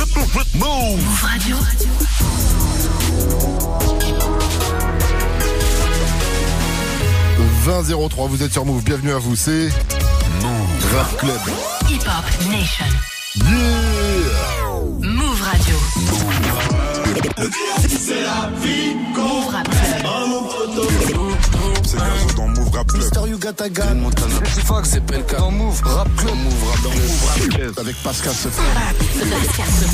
Move Radio. « 20.03, vous êtes sur Move, bienvenue à vous, c'est Move Rap Club. Hip Hop Nation. Yeah Move Radio. C'est la vie. Move Mister Yuga Tagan. Montana. Fox, c'est PLK. Dans Move Rap Club. Move Rap Club. Avec Pascal Sefran.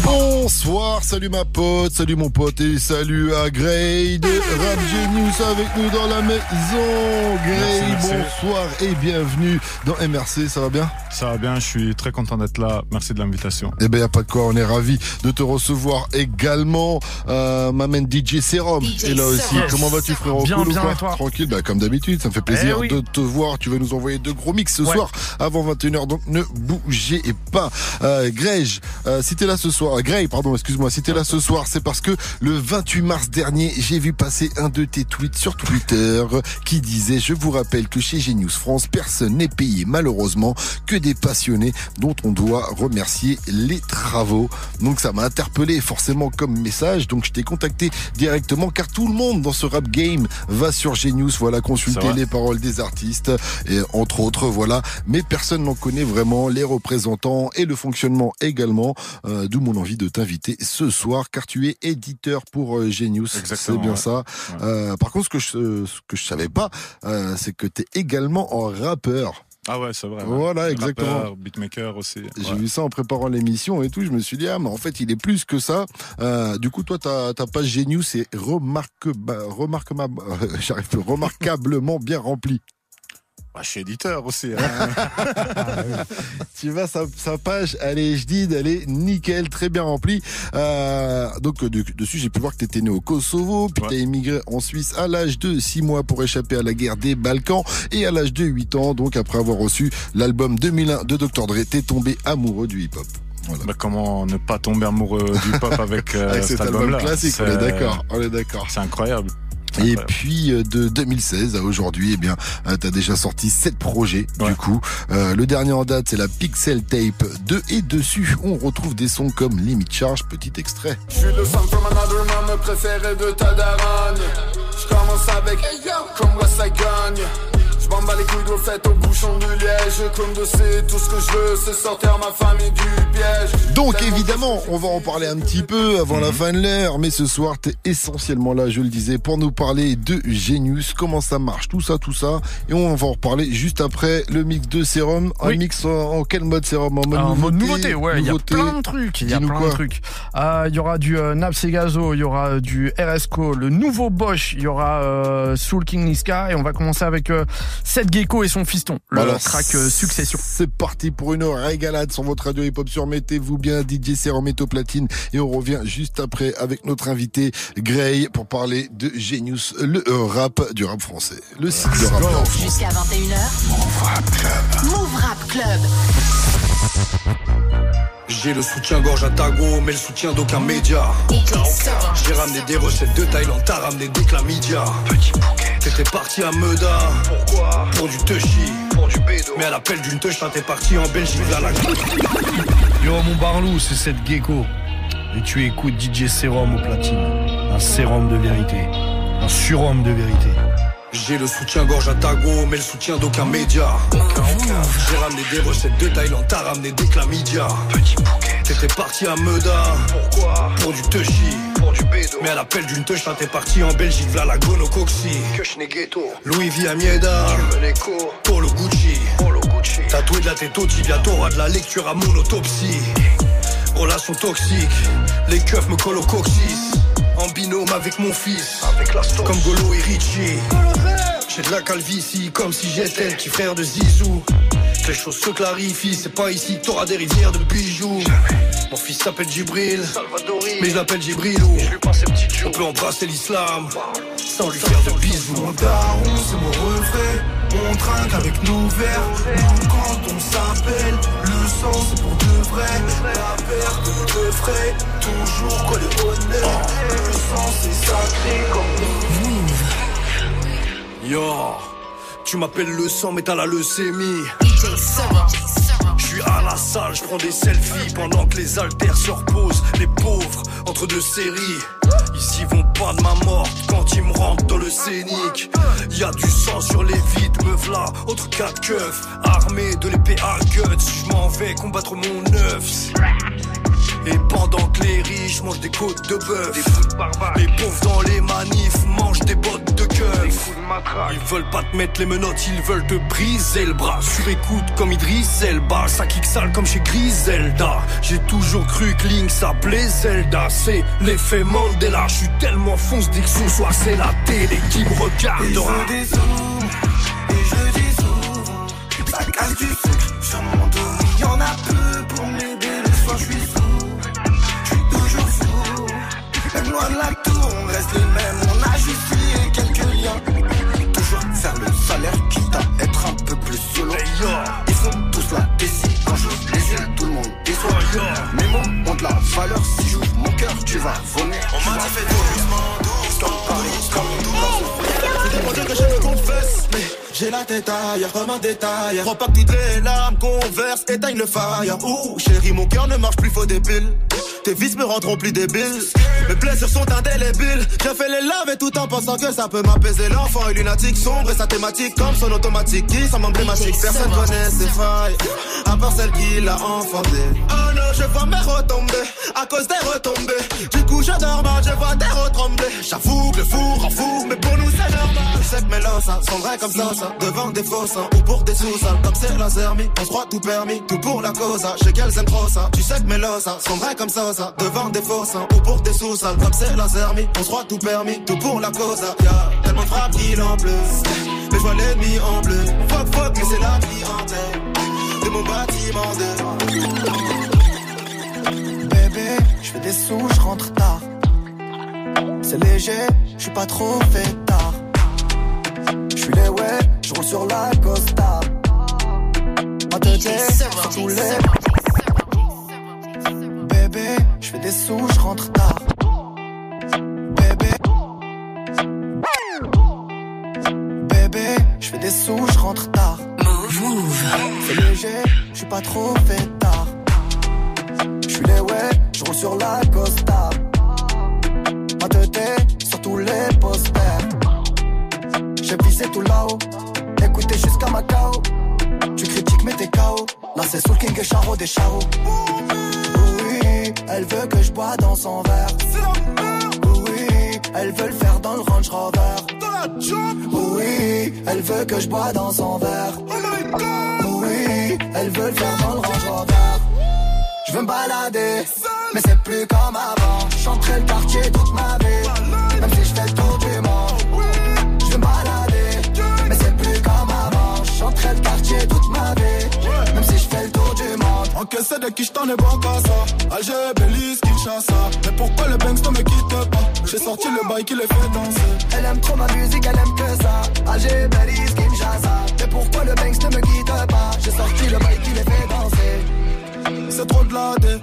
Bonsoir, salut ma pote, salut mon pote et salut à Grey de Rap Genius avec nous dans la maison. Grey, Merci, merci. bonsoir et bienvenue dans MRC, ça va bien? Ça va bien, je suis très content d'être là. Merci de l'invitation. Eh ben y a pas de quoi, on est ravis de te recevoir également. Euh, ma main DJ Serum DJ est là aussi. Serum. Comment vas-tu frérot? Bien, Cool ou bien, quoi? et toi? Tranquille, bah comme d'habitude, ça me fait plaisir Eh oui. De te voir. Tu vas nous envoyer deux gros mix ce Ouais. soir avant 21h, donc ne bougez pas. Euh, Grège, euh, si t'es là ce soir, Grey, pardon, excuse-moi, si t'es là ce soir, c'est parce que le 28 mars dernier, j'ai vu passer un de tes tweets sur Twitter qui disait, je vous rappelle que chez Genius France, personne n'est payé malheureusement que des passionnés dont on doit remercier les travaux. Donc ça m'a interpellé forcément comme message, donc je t'ai contacté directement car tout le monde dans ce rap game va sur Genius, voilà, consulter les paroles des artistes et entre autres, voilà, mais personne n'en connaît vraiment les représentants et le fonctionnement également, euh, d'où mon envie de t'inviter ce soir car tu es éditeur pour euh, Genius, c'est bien ouais. ça. Euh, par contre, ce que je, ce que je savais pas, c'est que tu es également en rappeur. Ah ouais, c'est vrai. ouais. Voilà, exactement. Rappeur, beatmaker aussi. J'ai vu ça en préparant l'émission et tout. Je me suis dit, ah, mais en fait, il est plus que ça. Euh, du coup, toi, ta, ta page Genius est j'arrive plus, remarquablement bien remplie. Ouais, je suis éditeur aussi. hein. Tu vois, sa, sa page, elle est, je dis, elle est nickel, très bien remplie. Euh, donc, euh, de- dessus, j'ai pu voir que tu étais né au Kosovo, puis Ouais. tu as émigré en Suisse à l'âge de 6 mois pour échapper à la guerre des Balkans, et à l'âge de 8 ans, donc après avoir reçu l'album 2001 de Dr. Dre, t'es tombé amoureux du hip-hop. Voilà. Bah, comment ne pas tomber amoureux du pop avec, euh, Avec cet album album-là? classique, on est d'accord, on est d'accord. C'est incroyable. Et puis euh, de 2016 à aujourd'hui, eh bien, euh, t'as déjà sorti sept projets. Ouais. Du coup, Euh, le dernier en date, c'est la Pixel Tape 2 et dessus, on retrouve des sons comme Limit Charge, petit extrait. Je suis le son from another man, préféré de ta daronne. Je commence avec comme moi ça gagne. Je m'en bats les couilles au bouchon du liège. Comme de c'est tout ce que je veux, c'est sortir ma famille du piège. Donc évidemment, on va en parler un petit peu avant la fin de l'heure, mais ce soir, t'es essentiellement là, je le disais, pour nous parler de Genius, comment ça marche, tout ça, tout ça, et on va en reparler juste après le mix de Serum. Un Oui. mix en, en quel mode Serum En mode En nouveauté, mode nouveauté, ouais, il y a plein de trucs, il y a plein quoi de trucs. Euh, Il y aura du euh, Naps et Gazo, il y aura euh, du RSCO, le nouveau Bosch, il y aura euh, Soul King Niska, et on va commencer avec euh, Seth Gecko et son fiston, le Voilà, track euh, Succession. C'est parti pour une régalade sur votre radio hip-hop sur Mettez-vous bien DJ Serum Platine et on revient juste après avec notre invité Gray pour parler de Genius, le euh, rap du rap français, le site de rap. Jusqu'à 21h. Move Rap Club. Move Rap Club. J'ai le soutien-gorge à Tago, mais le soutien d'aucun média. Ramené des recettes de Thaïlande, t'as ramené des chlamydia. Petit bouquet. T'étais parti à Meda. Pourquoi? Pour du touchy. Pour du bédo. Mais à l'appel d'une touch, t'es parti en Belgique vers la Yo mon Barlou, c'est cette gecko. Et tu écoutes DJ Serum au platine. Un sérum de vérité. Un surhomme de vérité. J'ai le soutien-gorge à Tago, mais le soutien d'aucun média. J'ai ramené des recettes de Thaïlande, t'as ramené des chlamydia. Petit bouquet. T'étais parti à Meda. Pourquoi Pour du touchy. Pour du bédo. Mais à l'appel d'une touch, t'es parti en Belgique vers la gonocoxie. Louis V à Mieda. Pour le Gucci. Tatoué de la tête au tibia, t'auras de la lecture à mon autopsie. Relation toxique, les keufs me collent au coccyx. En binôme avec mon fils, comme Golo et Richie. J'ai de la calvitie, comme si j'étais le petit frère de Zizou. Les choses se clarifient, c'est pas ici que t'auras des rivières de bijoux. Mon fils s'appelle Djibril, mais je l'appelle Djibrilou. On peut embrasser l'islam, sans lui faire de bisous. Mon daron, c'est mon refrain. On trinque avec nos verres. Nous, quand on s'appelle, le sang, c'est pour de vrai. La perte de frais, toujours collé au nez. Le sang, c'est sacré comme Yo, tu m'appelles le sang, mais t'as la leucémie. Je suis à la salle, je prends des selfies pendant que les haltères se reposent. Les pauvres, entre deux séries. Ici vont pas de ma mort quand ils me rentrent dans le scénic. Y a du sang sur les vides, me v'là, autre quatre keufs. Armé de l'épée à guts, je m'en vais combattre mon œuf. Et pendant que les riches mangent des côtes de bœuf, les pauvres dans les manifs veulent pas te mettre les menottes, ils veulent te briser le bras. Sur écoute comme Idriss Elba, ça kick sale comme chez Griselda. J'ai toujours cru que Link s'appelait Zelda. C'est l'effet Mandela, je suis tellement fonce dès que ce c'est la télé qui me regardera. Et je dézoome, et je dis souvent Ça casse du sucre sur mon dos Il y en a peu pour m'aider le soir je suis fou Je suis toujours fou Même loin de la tour Ils font tous la décision Quand j'ouvre les yeux tout le monde déçoit Mes mots ont de la valeur. Si j'ouvre mon cœur tu vas vomir. On m'a dit fais doucement Comme Paris, comme Pour dire que je me confesse, mais j'ai la tête ailleurs comme un détail. Crois pas que larmes conversent, éteignent le fire. Ouh, chérie, mon cœur ne marche plus, faut des piles. Tes vices me rendront plus débiles. Mes blessures sont indélébiles. J'ai fait les laves tout en pensant que ça peut m'apaiser. L'enfant est lunatique, sombre et sa thématique comme son automatique qui semble emblématique. Personne connaît ses failles, à part celle qui l'a enfanté. Oh non, je vois mes retombées à cause des retombées. Du coup, je dors mal, je vois des retremblés. J'avoue que le four en fou, mais pour nous c'est normal. Je sais que mes hein, sont vrais comme ça, ça. Devant des fausses hein, ou pour des sous hein, comme c'est la zermie. On se croit tout permis, tout pour la cause. hein. Sais qu'elles aiment trop ça. Tu sais que mes losses sont vrais comme ça, Devant des fausses hein, ou pour des sous hein, comme c'est la zermie. On se croit tout permis, tout pour la cause. hein. Y'a tellement de frappes qu'il en pleut. Mais je vois l'ennemi en bleu. Fuck, fuck, mais c'est la clientèle de mon bâtiment de. Bébé, je fais des sous, je rentre tard. C'est léger, je suis pas trop fait tard. Je suis les ouais, je roule sur la Costa. Ma tête est sur tous les. Je fais des sous, je rentre tard. Bébé. Bébé, je fais des sous, je rentre tard. C'est léger, je suis pas trop fait tard. Je suis les ouais, je roule sur la Costa. Ma tête sur tous les posters. J'ai visé tout là-haut, écoutez jusqu'à Macao. Tu critiques mais t'es KO. Là c'est Soul King et Charo des Charo. Elle veut que je bois dans son verre. Oui, elle veut le faire dans le Range Rover. Oui, elle veut que je bois dans son verre. Oui, elle veut le faire dans le Range Rover. Je veux me balader, mais c'est plus comme avant. Chanterai le quartier toute ma vie, même si je fais le tour Encaissé de qui je t'en ai bon qu'à ça. Alger, Belize, Kinshasa. Mais pourquoi le Banks ne me quitte pas? J'ai sorti le bail qui les fait danser. Elle aime trop ma musique, elle aime que ça. Alger, Belize, Kinshasa. Mais pourquoi le Banks ne me quitte pas? J'ai sorti le bail qui les fait danser. C'est trop de la dé.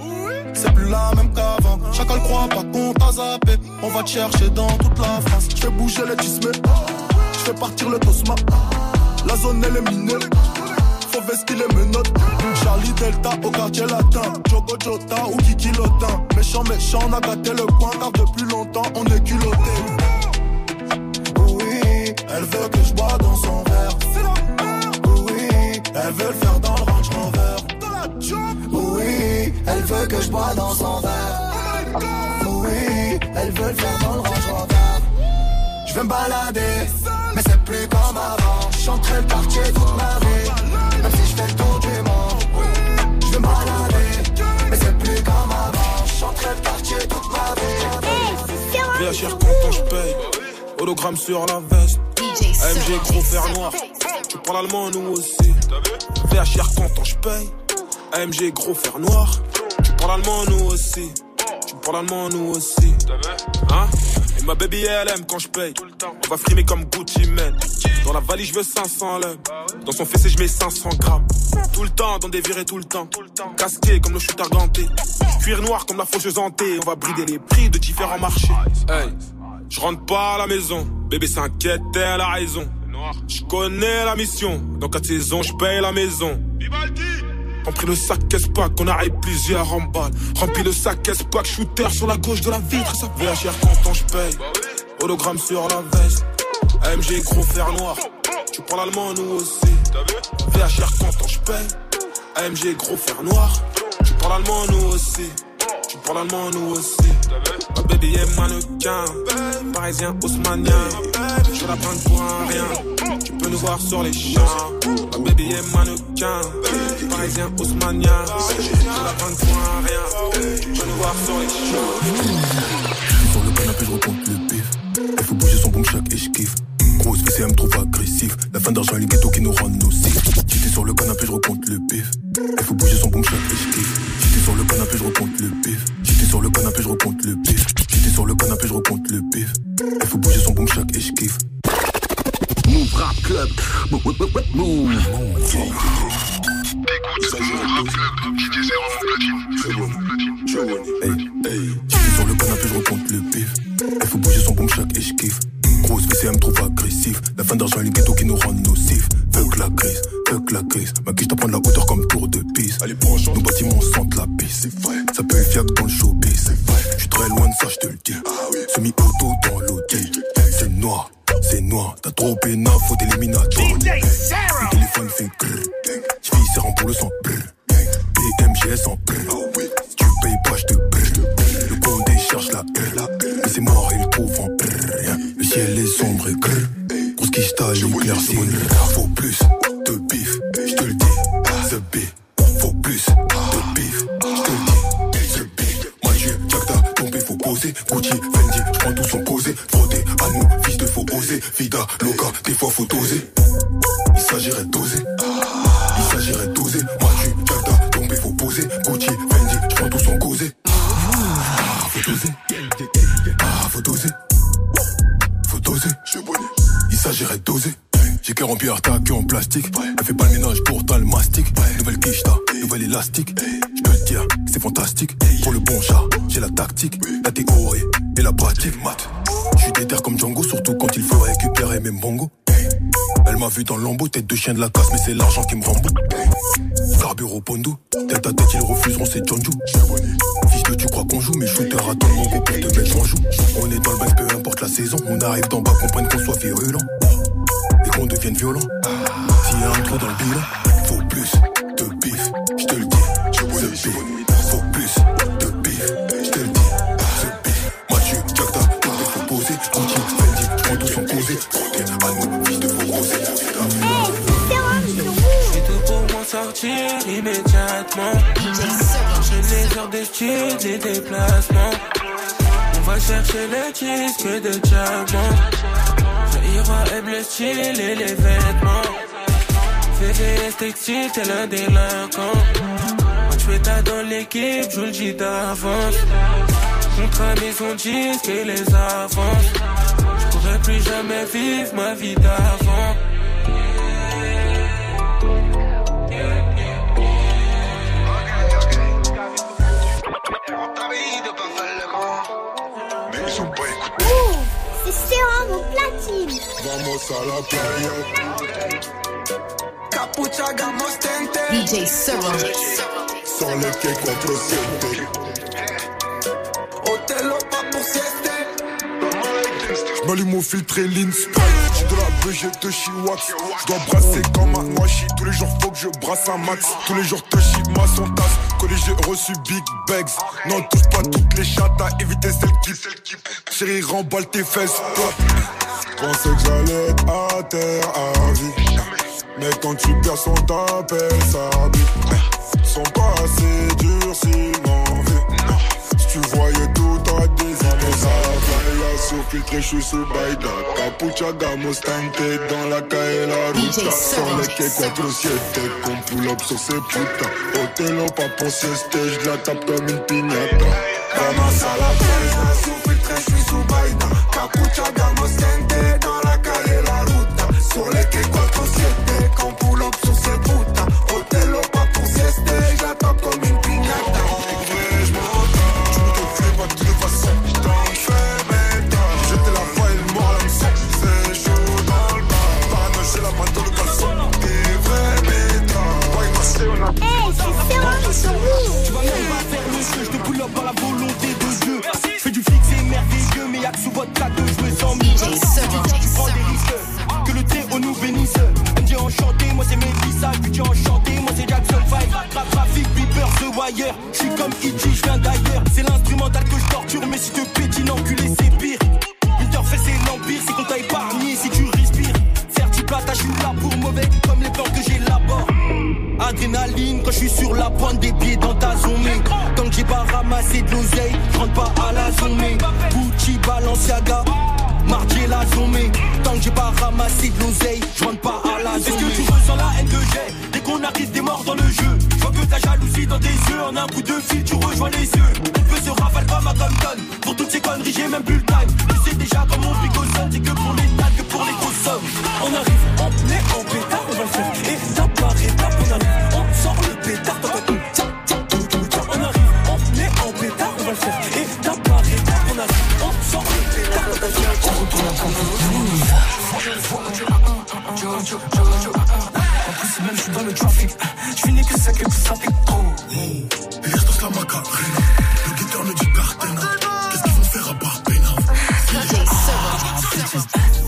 C'est plus la même qu'avant. Chacun le croit pas qu'on t'a zappé. On va te chercher dans toute la France. Je fais bouger les tismes. Je fais partir le tosma. La zone elle est minée. Faut vestir les menottes. Charlie Delta au quartier latin. Jogo Jota ou Kiki Lotin. Méchant, méchant, on a gâté le coin car depuis longtemps on est culotté. Oui, Elle veut que je bois dans son verre. oui, Elle veut le faire dans le Range Rover. oui, elle veut que je bois dans son verre. Oui, elle veut le faire dans le Range Rover. Je veux me balader, mais c'est plus comme avant. Je chanterai le quartier toute ma vie, je paye. Hologramme sur la veste. AMG gros fer noir. Tu parles allemand, nous aussi. VHR content, je paye. AMG gros fer noir. Tu parles allemand, nous aussi. Tu parles allemand, nous aussi. Hein? Et ma baby, elle aime quand je paye. On va frimer comme Gucci Mane. Dans la valise, je veux 500 lèvres. Dans son fessé, je mets 500 grammes. Tout le temps, dans des virées tout le temps. Casqué comme le shooter ganté. Cuir noir comme la faucheuse hantée. On va brider les prix de différents marchés. Hey, je rentre pas à la maison. Bébé s'inquiète, elle a raison. Je connais la mission. Dans 4 saisons, je paye la maison. Remplis le sac caisse-pack, on arrive plusieurs en balle? Remplis le sac caisse-pack, shooter sur la gauche de la vitre, ça fait cher quand je paye. Hologramme sur la veste. AMG gros fer noir. Tu parles allemand, nous aussi. VHR quand je paye. AMG gros fer noir. Tu parles allemand, nous aussi. Tu parles nous aussi. Ma baby est mannequin. Parisien haussmanien. Je la prends pour un rien. Tu peux nous voir sur les champs. Ma baby est mannequin. Parisien haussmanien. Je la prends pour un rien. Tu peux nous voir sur les champs. Sur le canapé, je recompte le pif. Il faut bouger son boom chaque et je kiffe. Grosse me trouve agressif? La fin d'argent et le ghetto qui nous rend nocifs. J'étais sur le canapé, je recompte le pif. Il faut bouger son boom chaque et je kiffe. J'étais sur le canapé, je recompte le pif. J'étais sur le canapé, je recompte le pif. J'étais sur le canapé, je recompte le pif. Il faut bouger son boom chaque et je kiffe. Move Rap Club. Move. Move. Hey, hey. J'étais sur le canapé, je recompte le pif. Il faut bouger son boom chaque et Grosse VCM me trouve agressif. La fin d'argent et le ghetto qui nous rend nocifs. Fuck la crise, fuck la crise. Ma quiche t'apprend de la hauteur comme tour de piste. Allez, Nos bâtiments sentent la piste. C'est vrai. Ça peut être fiable dans le showbiz. C'est vrai. Je suis très loin de ça, je te le dis. Semi-auto dans l'hôtel. C'est noir. C'est noir, t'as trop pénal, faut t'éliminateur. Le téléphone fait grrr. J'vis serrant pour le sang. brrr. BMGS en brrr. Si tu payes pas, je te brrr. Le compte cherche la R. Mais c'est mort, il trouve en brrr. Ciel est sombre et grrr. Grosse quiche t'as l'éclaircie. Faut plus de bif, je te le dis. The beef. Faut plus de bif, je te le dis. The beef. Mathieu, Jagda, tombé, faut poser. Gucci, Fendi, j'prends tout son posé. Frauder à nous, fils de faut oser. Vida, Loca, des fois faut doser. Il s'agirait d'oser. Elle fait pas le ménage, pourtant le mastic. Nouvelle quiche, t'as, nouvelle élastique. Je peux le dire, c'est fantastique. Pour le bon chat, j'ai la tactique, la théorie et la pratique. Mat. Je suis déter comme Django, surtout quand il faut récupérer mes bongos. Elle m'a vu dans le lambeau, tête de chien de la casse, mais c'est l'argent qui me rembourse. Carburo Pondo, tête à tête, ils refuseront, c'est John Fils de tu crois qu'on joue, mais shooter attends mon go pour te mettre en joue. On est dans le bac, peu importe la saison. On arrive d'en bas, comprennent qu'on soit virulent. Devienne violent. S'il y a un trou dans le bilan, faut plus de bif, je te le dis. The beef. Faut plus de bif, je te le dis. The beef. Mathieu, tout est faut poser. Gucci, Fendi, j'prends tout son causé. Frauder à nous, fils de faux rosé. C'est tout pour m'en sortir immédiatement. J'ai les heures de style, les déplacements. On va chercher les disques de diamants. Jaira aime le style et les vêtements. VVS textile, tel un délinquant. Moi, fais ta dans l'équipe, je le dis d'avance. Contrat maison disque et les avances. Je pourrais plus jamais vivre ma vie d'avant. Vamos a la playa. Capucha, gamos, tente. DJ Serum. Sans les que 4-7. Otelo, pas pour sieste. J'm'allume au filtre et sprite. J'ai de la j'ai de chiwax. J'dois brasser comme un noachi. Tous les jours, faut que je brasse un max. Tous les jours, te chie ma son tasse. Collé, j'ai reçu big bags. Non, touche pas toutes les chattes à éviter celles qui. Chérie, remballe tes fesses. Pensais que j'allais être à terre à vie. Mais quand tu perds son t'appelle ça vie. Sont pas assez durs s'ils m'en veulent. Si tu voyais tout à des années ça va sous filtré, je suis sous Baïda Capucha, gamos, tente Dans la calle, la ruta Sans les que 4-7 Qu'on pull up sur ces putains Otelo, pas pour sieste Je la tape comme une piñata Vamos à la playa Sous filtré, je suis sous Baïda Capucha, gamos, tente ruta Sur les Quand je suis sur la pointe des pieds dans ta zone. Tant que j'ai pas ramassé de l'oseille, je rentre pas à la zone. Gucci, Balenciaga. Mardier la zone, tant que j'ai pas ramassé de l'oseille, je rentre pas à la zone. Est-ce que tu ressens la haine que j'ai Dès qu'on arrive, t'es mort dans le jeu. Je vois que ta jalousie dans tes yeux, en un coup de fil, tu rejoins les yeux. On peut se rafale comme à Compton. Pour toutes ces conneries, j'ai même plus le time. Tu sais déjà comment on sonne, c'est que pour les tas, que pour les grosses sommes. On arrive, En plus, même je suis dans le trafic. Je finis que ça, que ça pique. Danse la macarena. Le guetteur me dit Cartena. Qu'est-ce qu'ils vont faire à Barbena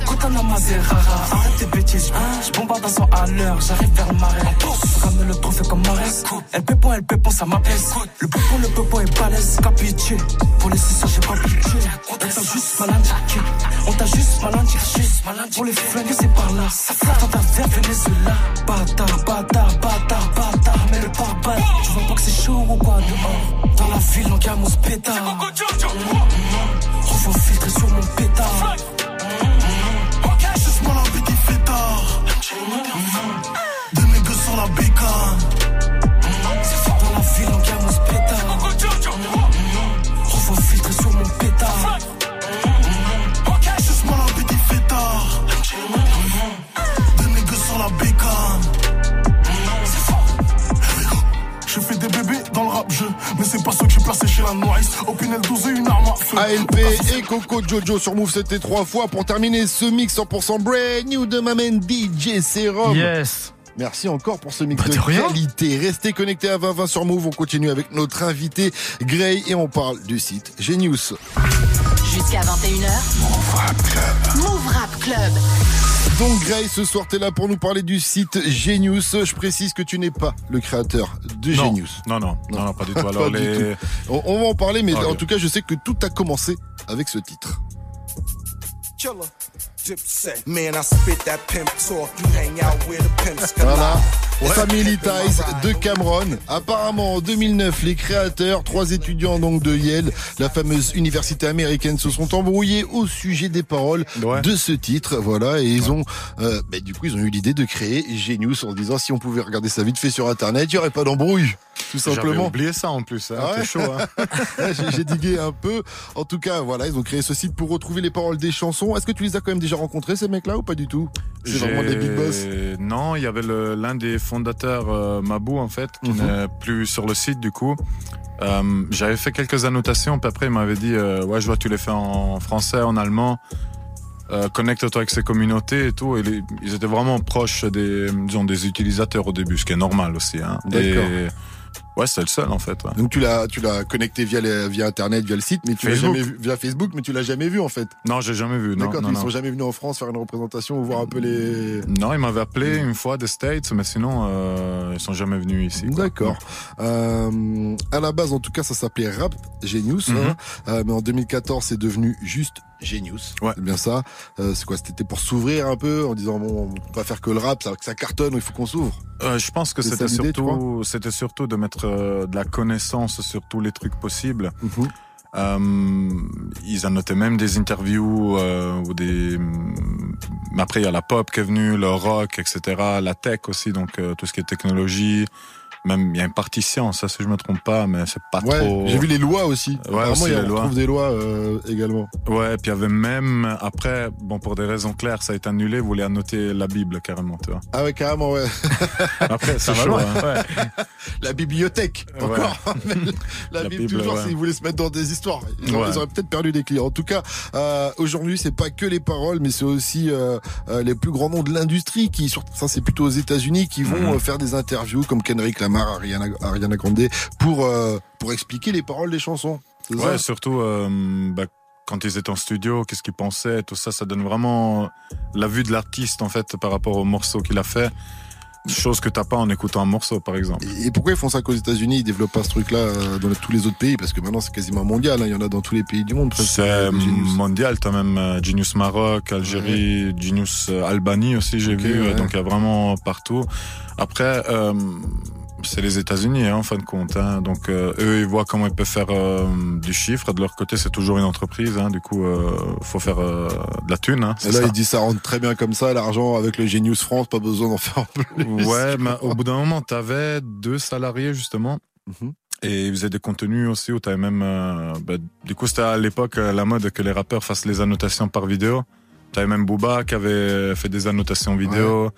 Coutana Mazerara, arrête tes bêtises. Je bombarde à 100 à l'heure, j'arrive vers le marais. Ramène le trophée comme Marès. Elle pépon, elle pépon, ça m'apaise. Le pépon, le pépon est balèze. Capitué, pour les j'ai pas pitié. On t'a juste mal indiqué. On t'a juste mal indiqué. Pour les flingues, Jojo sur Move, c'était trois fois pour terminer ce mix 100% brand new de ma main DJ Serum. Yes. Merci encore pour ce mix Bah, de qualité. Restez connectés à 2020 sur Move. On continue avec notre invité Gray et on parle du site Genius. Jusqu'à 21h. Move Rap Club. Move Rap Club. Donc Gray, ce soir t'es là pour nous parler du site Genius. Je précise que tu n'es pas le créateur de Non. Genius. Non, non, non, non, pas du tout. Pas Alors, du les... tout. On, on va en parler, mais Ok. en tout cas, je sais que tout a commencé avec ce titre. Killer. Dipset. Man, I spit that pimp talk. You hang out where the pimps come Voilà. Family Ties de Cameron. Apparemment, en 2009, les créateurs, trois étudiants donc de Yale, la fameuse université américaine, se sont embrouillés au sujet des paroles de ce titre. Voilà, et ils ont, euh, bah, du coup, ils ont eu l'idée de créer Genius en se disant si on pouvait regarder ça vite fait sur Internet, il y aurait pas d'embrouille. Tout J'avais simplement. oublié ça en plus. hein. Ah ouais T'es chaud, hein. J'ai digué un peu. En tout cas, voilà, ils ont créé ce site pour retrouver les paroles des chansons. Est-ce que tu les as quand même déjà rencontrés, ces mecs-là, ou pas du tout? C'est vraiment des big boss. Non, il y avait le- l'un des fondateurs, euh, Mabou, en fait, qui Mhm. n'est plus sur le site, du coup. Euh, J'avais fait quelques annotations, puis après, il m'avait dit euh, Ouais, je vois, tu les fais en français, en allemand. Connecte-toi avec ces communautés et tout. Et les- ils étaient vraiment proches des, disons, des utilisateurs au début, ce qui est normal aussi. Hein. D'accord. Ouais, c'est le seul, en fait. ouais. Donc tu l'as, tu l'as connecté via, les- via Internet, via le site, mais tu l'as jamais vu via Facebook, mais tu l'as jamais vu en fait. Non, j'ai jamais vu. D'accord, ils non. sont jamais venus en France faire une représentation ou voir un peu les. Non, il m'avait appelé une fois des States, mais sinon, euh, ils sont jamais venus ici. D'accord. Euh, à la base, en tout cas, ça s'appelait Rap Genius, Mhm. hein. Euh, mais en 2014, c'est devenu juste Genius. C'est bien ça. Euh, c'est quoi C'était pour s'ouvrir un peu en disant bon, on peut pas faire que le rap, ça, que ça cartonne, il faut qu'on s'ouvre? Euh, je pense que c'était surtout, c'était surtout de mettre euh, de la connaissance sur tous les trucs possibles. Mhm. Euh, ils annotaient même des interviews euh, ou des. mais Après, il y a la pop qui est venue, le rock, etc. La tech aussi, donc euh, tout ce qui est technologie. Même il y a une partie science, ça si je me trompe pas, mais c'est pas Ouais, trop. j'ai vu les lois aussi. Ouais, Apparemment, aussi il y a- les on lois. trouve des lois euh, également. Ouais, et puis il y avait même après, bon pour des raisons claires, ça a été annulé. Vous voulez annoter la Bible carrément, tu vois. Ah ouais, carrément, ouais. Après, Ça c'est va chaud. loin. hein. La bibliothèque, Ouais. encore. la, La Bible, Bible, toujours, ouais. s'ils voulaient se mettre dans des histoires. Ils, auraient- Ouais. ils auraient peut-être perdu des clients. En tout cas, euh, aujourd'hui, c'est pas que les paroles, mais c'est aussi euh, euh, les plus grands noms de l'industrie qui, sur- ça c'est plutôt aux États-Unis, qui vont Mhm. euh, faire des interviews comme Kendrick Lamar. Ariana, Ariana Grande, pour, euh, pour expliquer les paroles des chansons. Ouais, surtout bah, quand ils étaient en studio, qu'est-ce qu'ils pensaient, tout ça, ça donne vraiment la vue de l'artiste en fait par rapport au morceau qu'il a fait. Chose que t'as pas en écoutant un morceau, par exemple. Et pourquoi ils font ça qu'aux États-Unis? Ils développent pas ce truc-là euh, dans tous les autres pays Parce que maintenant c'est quasiment mondial. hein. Il y en a dans tous les pays du monde. C'est Genius. mondial, t'as même euh, Genius Maroc, Algérie, Genius euh, Albanie aussi, j'ai vu. euh, ouais. Donc il y a vraiment partout. Après, euh, c'est les États-Unis, hein, en fin de compte. hein. Donc euh, eux, ils voient comment ils peuvent faire euh, du chiffre. De leur côté, c'est toujours une entreprise. Hein. Du coup, euh, faut faire euh, de la thune. Et là, ça. il dit ça rentre très bien comme ça, l'argent avec le Genius France, pas besoin d'en faire plus. Ouais, mais au bout d'un moment, t'avais deux salariés justement. Mhm. Et ils faisaient des contenus aussi où t'avais même. bah, du coup, c'était à l'époque la mode que les rappeurs fassent les annotations par vidéo. T'avais même Booba qui avait fait des annotations vidéo.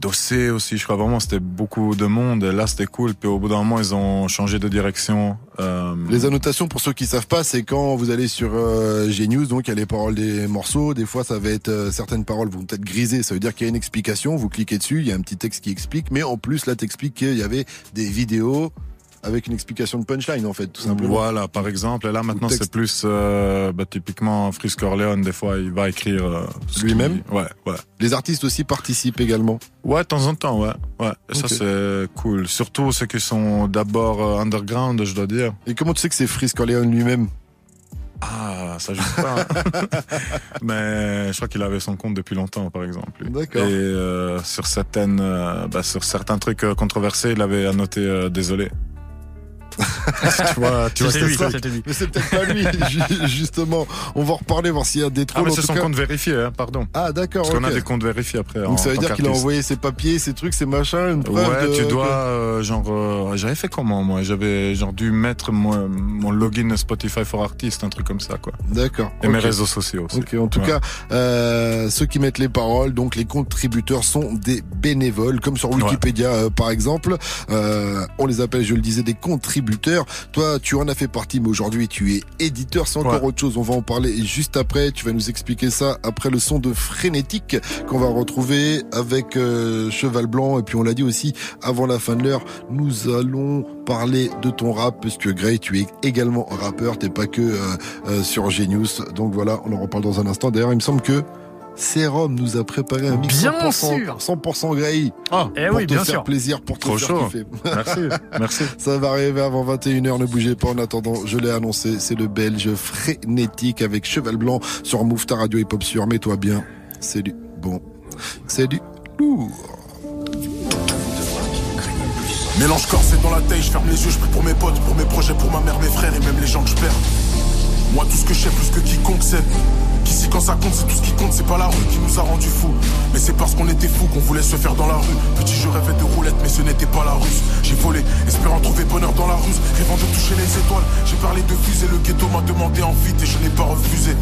Dossé aussi, je crois vraiment c'était beaucoup de monde. Là, c'était cool. Puis au bout d'un moment, ils ont changé de direction. Euh, Les annotations, pour ceux qui savent pas, c'est quand vous allez sur euh, Genius, donc il y a les paroles des morceaux. Des fois, ça va être euh, certaines paroles vont être grisées. Ça veut dire qu'il y a une explication. Vous cliquez dessus, il y a un petit texte qui explique. Mais en plus, là, t'expliques qu'il y avait des vidéos avec une explication de punchline, en fait, tout simplement. Voilà, par exemple. Et là, maintenant, c'est plus euh, bah, typiquement Frisk Orleans. Des fois, il va écrire euh, Lui-même? Ouais, ouais. Les artistes aussi participent également. Ouais, de temps en temps, ouais. ouais. Ça, c'est cool. Surtout ceux qui sont d'abord euh, underground, je dois dire. Et comment tu sais que c'est Frisk Orleans lui-même? Ah, ça, je sais pas. Mais je crois qu'il avait son compte depuis longtemps, par exemple. D'accord. Et euh, sur certaines, euh, bah, sur certains trucs controversés, il avait annoté euh, désolé. tu vois, tu vois c'est lui, lui. Mais c'est peut-être pas lui, ju- justement. On va en reparler, voir s'il y a des Ah, trolls. mais en c'est son cas. compte vérifié, hein, pardon. Ah, d'accord. Parce qu'on a des comptes vérifiés après. en Donc ça veut dire qu'il a envoyé ses papiers, ses trucs, ses machins, une preuve Ouais, de- tu dois, euh, genre, euh, j'avais fait comment, moi? J'avais, genre, dû mettre mon, mon login Spotify for Artist, un truc comme ça, quoi. D'accord. Et mes réseaux sociaux aussi. Ok, en tout Ouais. cas, euh, ceux qui mettent les paroles, donc les contributeurs sont des bénévoles, comme sur Wikipédia par exemple. On les appelle, je le disais, des contributeurs. Toi, tu en as fait partie, mais aujourd'hui tu es éditeur, c'est encore Ouais. autre chose. On va en parler juste après. Tu vas nous expliquer ça après le son de Frénétique qu'on va retrouver avec euh, Cheval Blanc. Et puis on l'a dit aussi avant la fin de l'heure, nous allons parler de ton rap, puisque Gray, tu es également rappeur, t'es pas que euh, euh, sur Genius. Donc voilà, on en reparle dans un instant. D'ailleurs, il me semble que Serum nous a préparé un mix Bien 100%, sûr. 100% Gray. Ah, Eh pour oui, te bien faire sûr. plaisir, pour te Trop faire chaud. kiffer. Merci, merci. Ça va arriver avant 21h, ne bougez pas. En attendant, je l'ai annoncé, c'est le belge frénétique avec Cheval Blanc sur Move ta radio hip hop sur Mets-toi bien. C'est du bon. C'est du lourd. Mélange corset dans la taille, je ferme les yeux, je prie pour mes potes, pour mes projets, pour ma mère, mes frères et même les gens que je perds. Moi, tout ce que je sais, plus que quiconque sait. Qu'ici, quand ça compte, c'est tout ce qui compte, c'est pas la rue qui nous a rendu fous. Mais c'est parce qu'on était fous qu'on voulait se faire dans la rue. Petit, je rêvais de roulette, mais ce n'était pas la russe. J'ai volé, espérant trouver bonheur dans la ruse, rêvant de toucher les étoiles. J'ai parlé de fusée, le ghetto m'a demandé en vite et je n'ai pas refusé.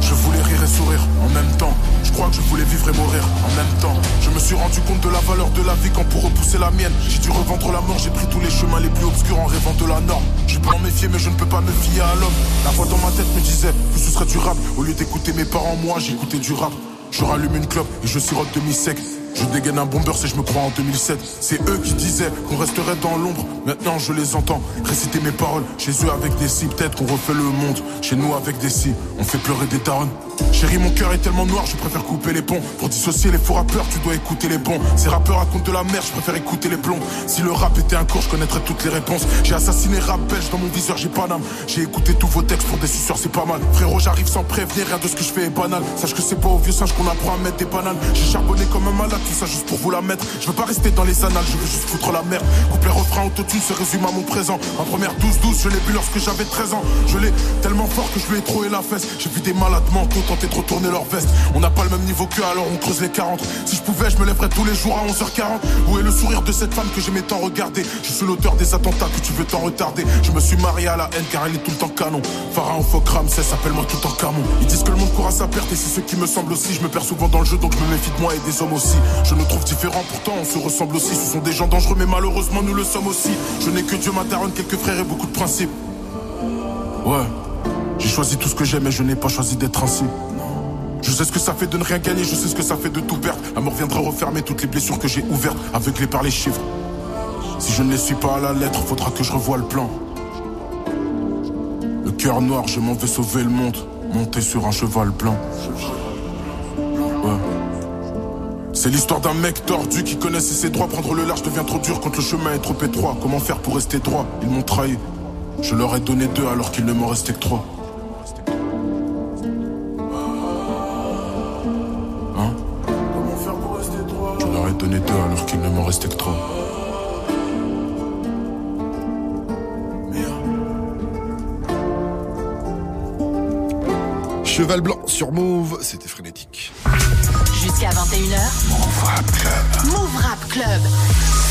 Je voulais rire et sourire en même temps. Je crois que je voulais vivre et mourir en même temps. Je me suis rendu compte de la valeur de la vie quand pour repousser la mienne, j'ai dû revendre la mort. J'ai pris tous les chemins les plus obscurs en rêvant de la norme. Je peux m'en méfier, mais je ne peux pas me fier à l'homme. La voix dans ma tête me disait que ce serait durable. Au lieu d'écouter mes parents, moi j'écoutais du rap. Je rallume une clope et je sirote demi-sec. Je dégaine un bomber si je me crois en 2007. C'est eux qui disaient qu'on resterait dans l'ombre. Maintenant je les entends réciter mes paroles. Chez eux avec des si, peut-être qu'on refait le monde. Chez nous avec des si, on fait pleurer des taronnes. Chérie, mon cœur est tellement noir, je préfère couper les ponts. Pour dissocier les faux rappeurs, tu dois écouter les bons. Ces rappeurs racontent de la merde, je préfère écouter les plombs. Si le rap était un cours, je connaîtrais toutes les réponses. J'ai assassiné rap belge dans mon viseur, j'ai pas d'âme. J'ai écouté tous vos textes pour des suceurs, c'est pas mal. Frérot, j'arrive sans prévenir, rien de ce que je fais est banal. Sache que c'est pas aux vieux singes qu'on apprend à mettre des bananes. J'ai charbonné comme un malade, tout ça juste pour vous la mettre. Je veux pas rester dans les annales, je veux juste foutre la merde. Couplet refrain autotune se résume à mon présent. En première 12-12, je l'ai bu lorsque j'avais 13 ans. Je l'ai tellement fort que je lui ai troué la fesse. J'ai vu des malades mentaux tenter de retourner leur veste. On n'a pas le même niveau qu'eux, alors on creuse les 40. Si je pouvais, je me lèverais tous les jours à 11h40. Où est le sourire de cette femme que j'aimais tant regarder? Je suis l'auteur des attentats que tu veux tant retarder. Je me suis marié à la haine car elle est tout le temps canon. Pharaon, Phoque, Ramsès, s'appelle-moi tout en camon. Ils disent que le monde court à sa perte et c'est ce qui me semble aussi. Je me perds souvent dans le jeu donc je me méfie de moi et des hommes aussi. Je me trouve différent pourtant on se ressemble aussi. Ce sont des gens dangereux mais malheureusement nous le sommes aussi. Je n'ai que Dieu, ma quelques frères et beaucoup de principes. Ouais, j'ai choisi tout ce que j'aime et je n'ai pas choisi d'être ainsi. Je sais ce que ça fait de ne rien gagner, je sais ce que ça fait de tout perdre. La mort viendra refermer toutes les blessures que j'ai ouvertes, aveuglées par les chiffres. Si je ne les suis pas à la lettre, faudra que je revoie le plan. Le cœur noir, je m'en vais sauver le monde, monter sur un cheval blanc. C'est l'histoire d'un mec tordu qui connaissait ses droits. Prendre le large devient trop dur quand le chemin est trop étroit. Comment faire pour rester droit? Ils m'ont trahi. Je leur ai donné deux alors qu'il ne m'en restait que trois. Cheval blanc sur Move, c'était frénétique. Jusqu'à 21h. Move Rap Club. Move Rap Club.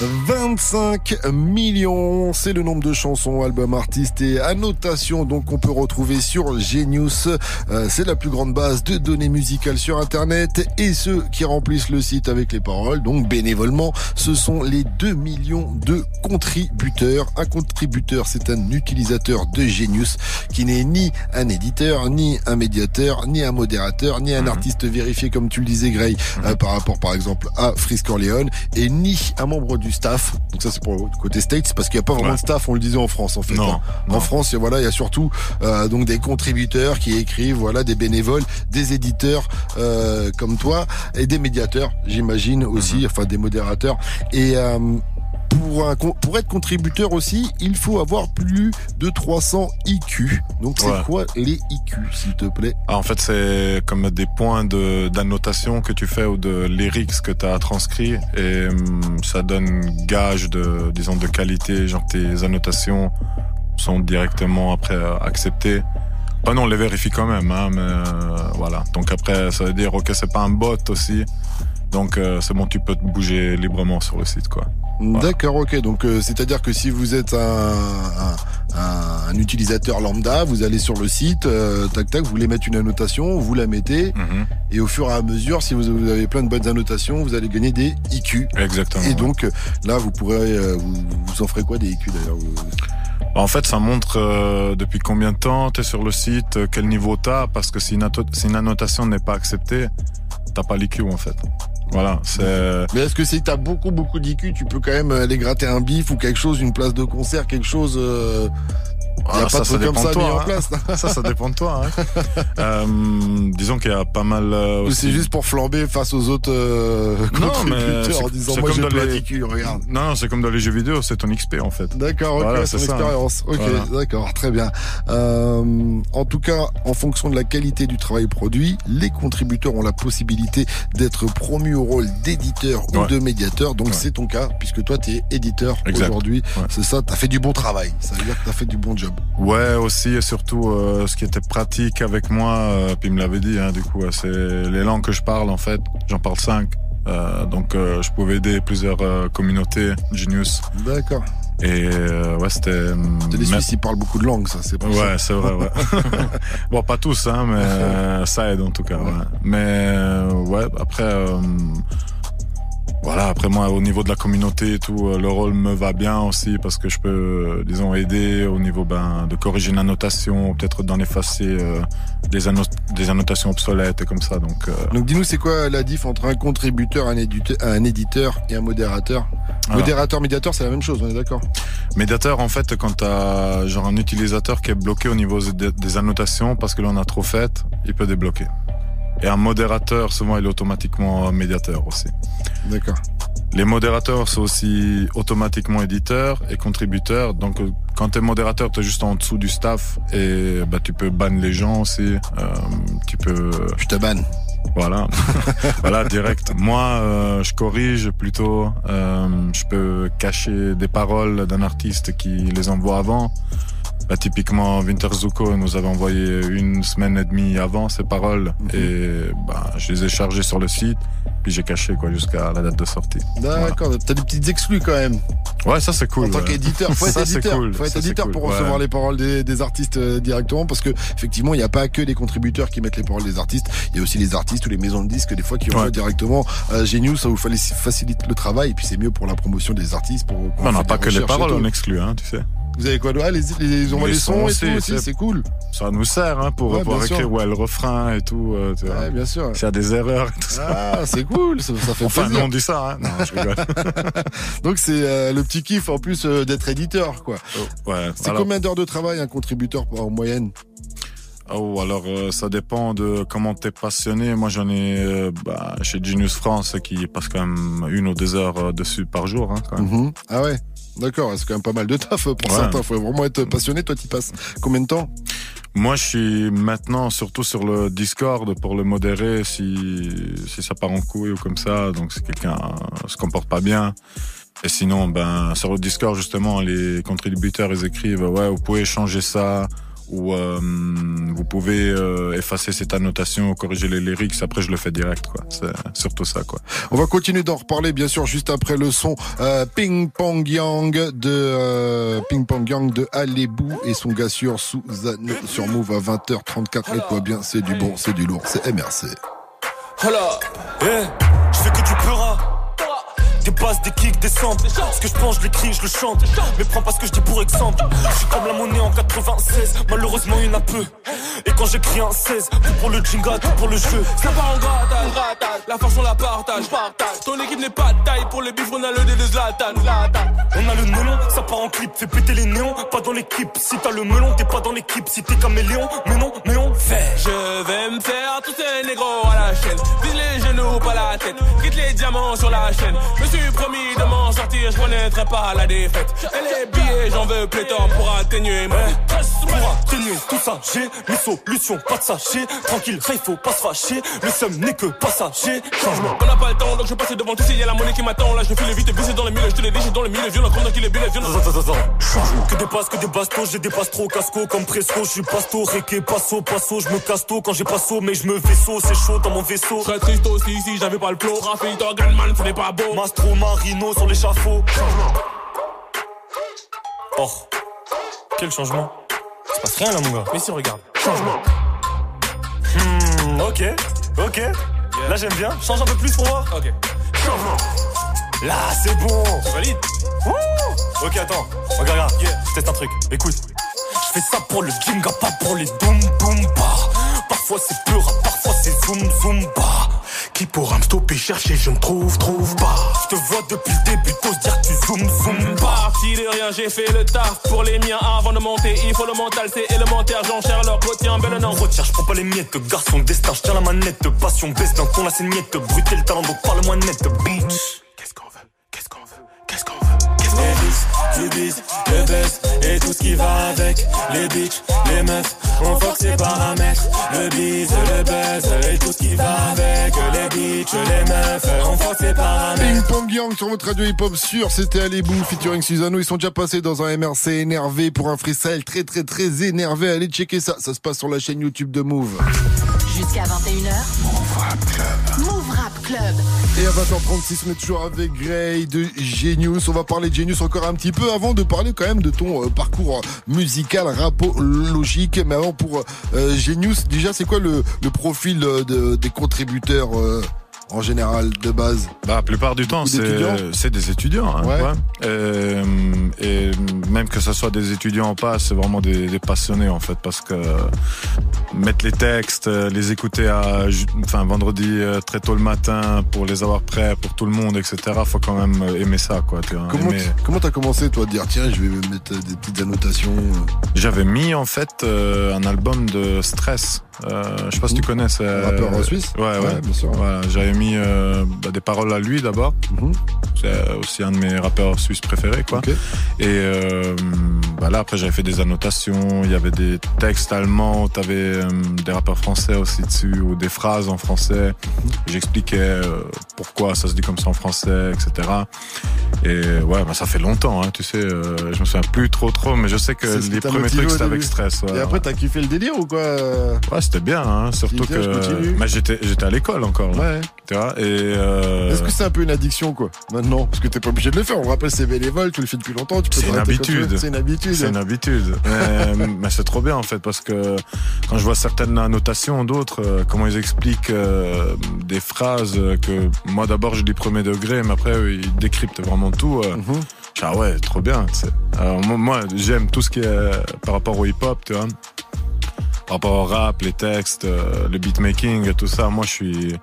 25 millions, c'est le nombre de chansons, albums, artistes et annotations donc qu'on peut retrouver sur Genius. Euh, c'est la plus grande base de données musicales sur Internet et ceux qui remplissent le site avec les paroles, donc bénévolement, ce sont les 2 millions de contributeurs. Un contributeur, c'est un utilisateur de Genius qui n'est ni un éditeur, ni un médiateur, ni un modérateur, ni un artiste vérifié comme tu le disais Gray euh, par rapport par exemple à Frisk Orleans et ni un membre du staff. Donc ça c'est pour le côté States parce qu'il n'y a pas vraiment Ouais. de staff, on le disait en France en fait. Non, hein. En France, il voilà, il y a surtout euh, donc des contributeurs qui écrivent, voilà, des bénévoles, des éditeurs euh, comme toi et des médiateurs, j'imagine aussi, Mhm. enfin des modérateurs. Et euh, pour, un, con- pour être contributeur aussi, il faut avoir plus de 300 IQ. Donc c'est Ouais. quoi les IQ, s'il te plaît? Ah, en fait, c'est comme des points de d'annotation que tu fais ou de lyrics que tu as transcrit et hum, ça donne gage de, disons, de qualité. Genre tes annotations sont directement après euh, acceptées. Bah non, on les vérifie quand même, hein, mais euh, voilà. Donc après, ça veut dire, ok, c'est pas un bot aussi. Donc euh, c'est bon, tu peux te bouger librement sur le site, quoi. D'accord, ok. Donc, euh, c'est-à-dire que si vous êtes un, un, un- un utilisateur lambda, vous allez sur le site, euh, tac tac, vous voulez mettre une annotation, vous la mettez, Mhm. et au fur et à mesure, si vous, vous avez plein de bonnes annotations, vous allez gagner des IQ. Exactement. Et donc, euh, là, vous pourrez, euh, vous, vous en ferez quoi des IQ d'ailleurs vous- En fait, ça montre euh, depuis combien de temps tu es sur le site, quel niveau t'as, parce que si une, atto- si une annotation n'est pas acceptée, t'as pas l'IQ en fait. Voilà. Mais est-ce que si t'as beaucoup beaucoup d'IQ, tu peux quand même aller gratter un bif ou quelque chose, une place de concert, quelque chose euh, Il y a Ah, pas de truc comme dépend ça de toi, mis en hein. place. ça, ça dépend de toi. hein. Euh, disons qu'il y a pas mal euh, Ou aussi... c'est juste pour flamber face aux autres euh, Non, mais en disant moi j'ai les- d'IQ, regarde. Non, non, c'est comme dans les jeux vidéo, c'est ton XP en fait. D'accord, ok, Voilà, c'est ça, hein. expérience. Ok, Voilà. d'accord, très bien. Euh, en tout cas, en fonction de la qualité du travail produit, les contributeurs ont la possibilité d'être promus au rôle d'éditeur ou de médiateur. Donc Ouais. c'est ton cas, puisque toi tu es éditeur aujourd'hui. Ouais. C'est ça, t'as fait du bon travail. Ça veut dire que t'as fait du bon job. Ouais, aussi et surtout euh, ce qui était pratique avec moi, euh, puis il me l'avait dit, hein, du coup, euh, c'est les langues que je parle en fait. J'en parle cinq, euh, donc je pouvais aider plusieurs communautés Genius. D'accord. Et euh, ouais, c'était. Mais- Suisses, ils parlent beaucoup de langues, ça, c'est pas Ouais, c'est vrai, ouais. bon, pas tous, hein, mais ça aide en tout cas. Ouais. Mais ouais, après, euh, voilà, après moi, au niveau de la communauté et tout, euh, le rôle me va bien aussi parce que je peux, euh, disons, aider au niveau ben, de corriger une annotation, peut-être d'en effacer euh, des, anno- des annotations obsolètes et comme ça. Donc, euh, Donc dis-nous, c'est quoi la diff entre un contributeur, un éditeur, un éditeur et un modérateur? Alors. Modérateur, médiateur, c'est la même chose, on est d'accord? Médiateur, en fait, quand t'as genre un utilisateur qui est bloqué au niveau des, des annotations parce que l'on a trop fait, il peut débloquer. Et un modérateur, souvent, il est automatiquement médiateur aussi. D'accord. Les modérateurs sont aussi automatiquement éditeurs et contributeurs. Donc, euh, quand t'es modérateur, t'es juste en dessous du staff et bah, tu peux ban les gens aussi. Euh, tu peux. Je te banne. Voilà, voilà direct. Moi, euh, je corrige plutôt. Euh, je peux cacher des paroles d'un artiste qui les envoie avant. Bah, typiquement, Winter Zuko nous avait envoyé une semaine et demie avant ces paroles et bah, je les ai chargées sur le site puis j'ai caché quoi jusqu'à la date de sortie. D'accord, t'as des petites exclus quand même. Ouais, ça c'est cool. En tant ouais. qu'éditeur, faut être Ça, éditeur. cool. Faut être Ça, éditeur cool. pour Ouais. recevoir les paroles des, des artistes euh, directement, parce que effectivement, il n'y a pas que les contributeurs qui mettent les paroles des artistes. Il y a aussi les artistes ou les maisons de disques des fois qui envoient Ouais. directement à Genius. Ça vous fa- facilite le travail et puis c'est mieux pour la promotion des artistes. Pour qu'on On n'a pas que les paroles, on exclut, hein, tu sais. Vous avez quoi Ah, les, les, les, on Les les sons sons et tout aussi, c'est- cool. Ça nous sert hein, pour, Ouais, pour écrire ouais, le refrain et tout. euh, tu vois. Ouais, bien sûr. A des erreurs et tout ça. Ah, c'est cool, ça, ça fait Enfin, plaisir. on dit ça. Hein. Non, je rigole. Donc c'est euh, le petit kiff en plus euh, d'être éditeur, quoi. ouais, C'est combien d'heures de travail un contributeur en moyenne? Oh, alors euh, ça dépend de comment t'es passionné. Moi j'en ai euh, bah, chez Genius France qui passe quand même une ou deux heures euh, dessus par jour. Hein, quand même. Mhm. Ah ouais? D'accord, c'est quand même pas mal de taf pour Ouais. certains. Faut vraiment être passionné. Toi, tu passes combien de temps? Moi je suis maintenant surtout sur le Discord pour le modérer si, si ça part en couille ou comme ça. Donc si quelqu'un se comporte pas bien. Et sinon, ben sur le Discord justement, les contributeurs ils écrivent ouais vous pouvez changer ça ou euh, vous pouvez euh, effacer cette annotation corriger les lyrics. Après je le fais direct quoi. C'est surtout ça quoi. On va continuer d'en reparler bien sûr juste après le son euh, Ping Pong Yang de euh, Ping Pong Yang de Alébou et son gars sur sur Move à 20h34. Mets-toi bien, c'est du bon, c'est du lourd, c'est MRC. Voilà, eh, je fais que du pleura. Des bases, des kicks, des samples. Ce que je pense, je l'écris, je le chante. Mais prends pas ce que je dis pour exemple. Je suis comme la monnaie en 96. Malheureusement, il y en a peu. Et quand j'écris un 16, tout pour le jinga, tout pour le jeu. Ça part en grattage, grattage. La force on la partage, partage. Ton équipe n'est pas de taille pour le bif, on a le dé de Zlatan, Zlatan. On a le melon, ça part en clip, fais péter les néons, pas dans l'équipe. Si t'as le melon, t'es pas dans l'équipe. Si t'es caméléon, mais non, mais on Je vais me faire tous ces négros à la chaîne. Vise les genoux, pas la tête. Quitte les diamants sur la chaîne. Je me suis promis de m'en je connaîtrai pas la défaite. Et les billets, j'en veux pléthore pour atténuer ma détresse. Pour atténuer tout ça, j'ai mes solutions, pas de sachet. Tranquille, ça, il faut pas se fâcher. Le seum n'est que passager. Changement. On n'a pas le temps, donc je passe devant tout il y a la monnaie qui m'attend. Là, je file vite, visé dans le milieu, je te je suis dans le milieu, violent, comme qu'il est billet, violent. Changement. Que des passes, que des bastos, j'ai des pastros, casco comme Presco. Je suis pasto, réqué, passo, passo. Je me casto quand j'ai passo, mais je me vaisseau, c'est chaud dans mon vaisseau. Serais triste aussi si j'avais pas le flow. Raphaël Gunman, ce n'est pas beau. Mastro, Marino sur l'échafaud. Changement. Oh. Quel changement? Se passe rien là, mon gars. Mais si, regarde. Changement. Hmm, ok, ok. Là, j'aime bien. Change un peu plus pour voir. Ok. Changement. Là, c'est bon. Valide. Ouh. Ok, attends. Regarde, regarde. Je teste un truc. Écoute. Je fais ça pour le ginga, pas pour les doom boom ba. Parfois c'est peur, parfois c'est zoom zoom ba. Qui pourra me stopper, chercher, je ne trouve, trouve pas. Je te vois depuis le début, t'oses dire tu zoom zoom ba. Parti de rien, j'ai fait le taf pour les miens avant de monter. Il faut le mental, c'est élémentaire. Jean Sherlock, retiens belle non. Retiens, je prends pas les miettes, garçon destin, je tiens la manette, passion baisse d'un ton la saignette, bruter le talent, donc parle-moi net, bitch. Du bis, le buzz et tout ce qui va avec. Les bitches, les meufs, on fuck ses paramètres. Le bise, le buzz et tout ce qui va avec. Les bitches, les meufs, on fuck ses paramètres. Ping Pong Yang sur votre radio hip-hop sûr, c'était Alébou featuring Susano. Ils sont déjà passés dans un MRC énervé pour un freestyle très très très énervé. Allez checker ça, ça se passe sur la chaîne YouTube de Move. Jusqu'à 21h. Move Rap Club. Et à 20h36, on est toujours avec Gray de Genius. On va parler de Genius encore un petit peu avant de parler quand même de ton euh, parcours musical, rapologique. Mais avant pour euh, Genius, déjà c'est quoi le, profil euh, de- des contributeurs euh, en général de base Bah, la plupart du temps, c'est des étudiants. Hein, Ouais. ouais. Euh, et même que ce soit des étudiants ou pas, c'est vraiment des, des passionnés en fait, parce que mettre les textes, euh, les écouter à, enfin vendredi euh, très tôt le matin pour les avoir prêts pour tout le monde, etc. Faut quand même aimer ça, quoi. Comment aimer- t'as commencé toi à dire tiens je vais mettre des petites annotations. J'avais mis en fait euh, un album de Stress. Euh, je sais pas si tu connais. Un rappeur, euh, suisse Ouais, ouais. Ouais, bien sûr. Voilà, j'avais mis euh, bah, des paroles à lui d'abord. Mhm. C'est aussi un de mes rappeurs suisses préférés, quoi. Et euh, bah là, après, j'avais fait des annotations. Il y avait des textes allemands. T'avais euh, des rappeurs français aussi dessus ou des phrases en français. J'expliquais euh, pourquoi ça se dit comme ça en français, etc. Et ouais, bah, ça fait longtemps, hein, tu sais. euh, je me souviens plus trop, trop, mais je sais que les premiers trucs c'était avec stress. ouais, Et après t'as kiffé le délire ou quoi? Euh Ouais, c'était bien, hein, surtout que bah, j'étais j'étais à l'école encore. Là. Ouais. Tu vois, et euh, Est-ce que c'est un peu une addiction, quoi, maintenant? Parce que t'es pas obligé de le faire. On rappelle, c'est bénévole, tu le fais depuis longtemps, tu peux c'est une habitude. C'est une habitude. C'est une habitude. mais mais c'est trop bien en fait parce que quand je vois certaines annotations d'autres, euh, comment ils expliquent euh, des phrases que moi d'abord je dis premier degré, mais après ils décryptent vraiment tout. Mhm. ah ouais, trop bien. Alors, moi, j'aime tout ce qui est par rapport au hip-hop, tu vois. Par rapport au rap, les textes, le beatmaking et tout ça. Moi, je suis,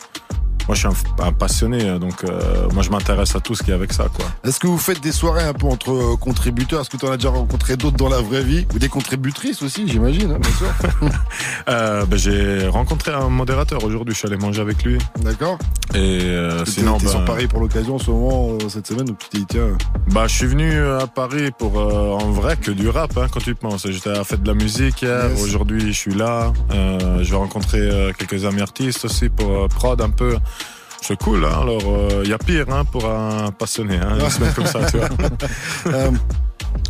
moi, je suis un, un passionné, donc euh, moi, je m'intéresse à tout ce qui est avec ça, quoi. Est-ce que vous faites des soirées un peu entre euh, contributeurs? Est-ce que tu en as déjà rencontré d'autres dans la vraie vie? Ou des contributrices aussi, j'imagine, hein, bien sûr. Euh, ben, j'ai rencontré un modérateur aujourd'hui, je suis allé manger avec lui. D'accord. Et euh, sinon, t'es sur ben, Paris pour l'occasion en ce moment, euh, cette semaine, donc tu t'es dit, tiens? bah, je suis venu à Paris pour euh, en vrai que du rap, hein, quand tu penses. J'étais à la fête de la musique hier, Yes. aujourd'hui je suis là. Euh, je vais rencontrer quelques amis artistes aussi pour prod un peu. C'est cool, hein, alors il y a pire hein, pour un passionné, hein, une semaine comme ça, tu vois. Euh,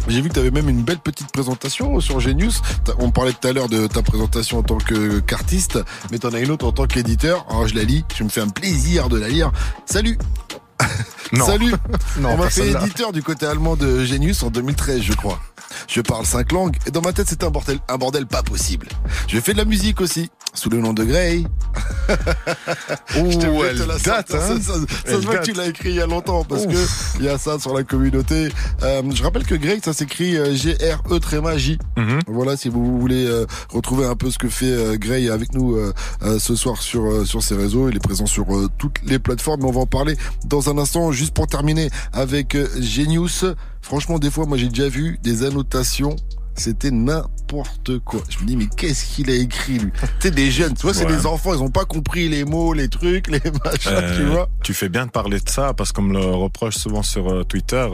J'ai vu que tu avais même une belle petite présentation sur Genius. On parlait tout à l'heure de ta présentation en tant qu'artiste, mais t'en as une autre en tant qu'éditeur. Alors je la lis, je me fais un plaisir de la lire. Salut Non. Salut Non, On m'a fait éditeur du côté allemand de Genius en 2013, je crois. Je parle cinq langues et dans ma tête c'est un bordel, un bordel pas possible. Je fais de la musique aussi, sous le nom de Grey. Ouh, elle date, hein. Ça, ça- ça Elle se voit que tu l'as écrit il y a longtemps parce Ouf. que il y a ça sur la communauté. Euh, je rappelle que Grey, ça s'écrit euh, G-R-E tréma J. Mhm. Voilà, si vous voulez euh, retrouver un peu ce que fait euh, Grey avec nous ce soir sur sur ses réseaux, il est présent sur toutes les plateformes. Mais on va en parler dans un instant. Juste pour terminer avec Genius. Franchement, des fois, moi, j'ai déjà vu des annotations. C'était n'importe quoi. Je me dis, mais qu'est-ce qu'il a écrit, lui? Tu sais, des jeunes, tu vois, c'est Ouais. des enfants, ils ont pas compris les mots, les trucs, les machins, tu Euh, vois. tu fais bien de parler de ça parce qu'on me le reproche souvent sur euh, Twitter.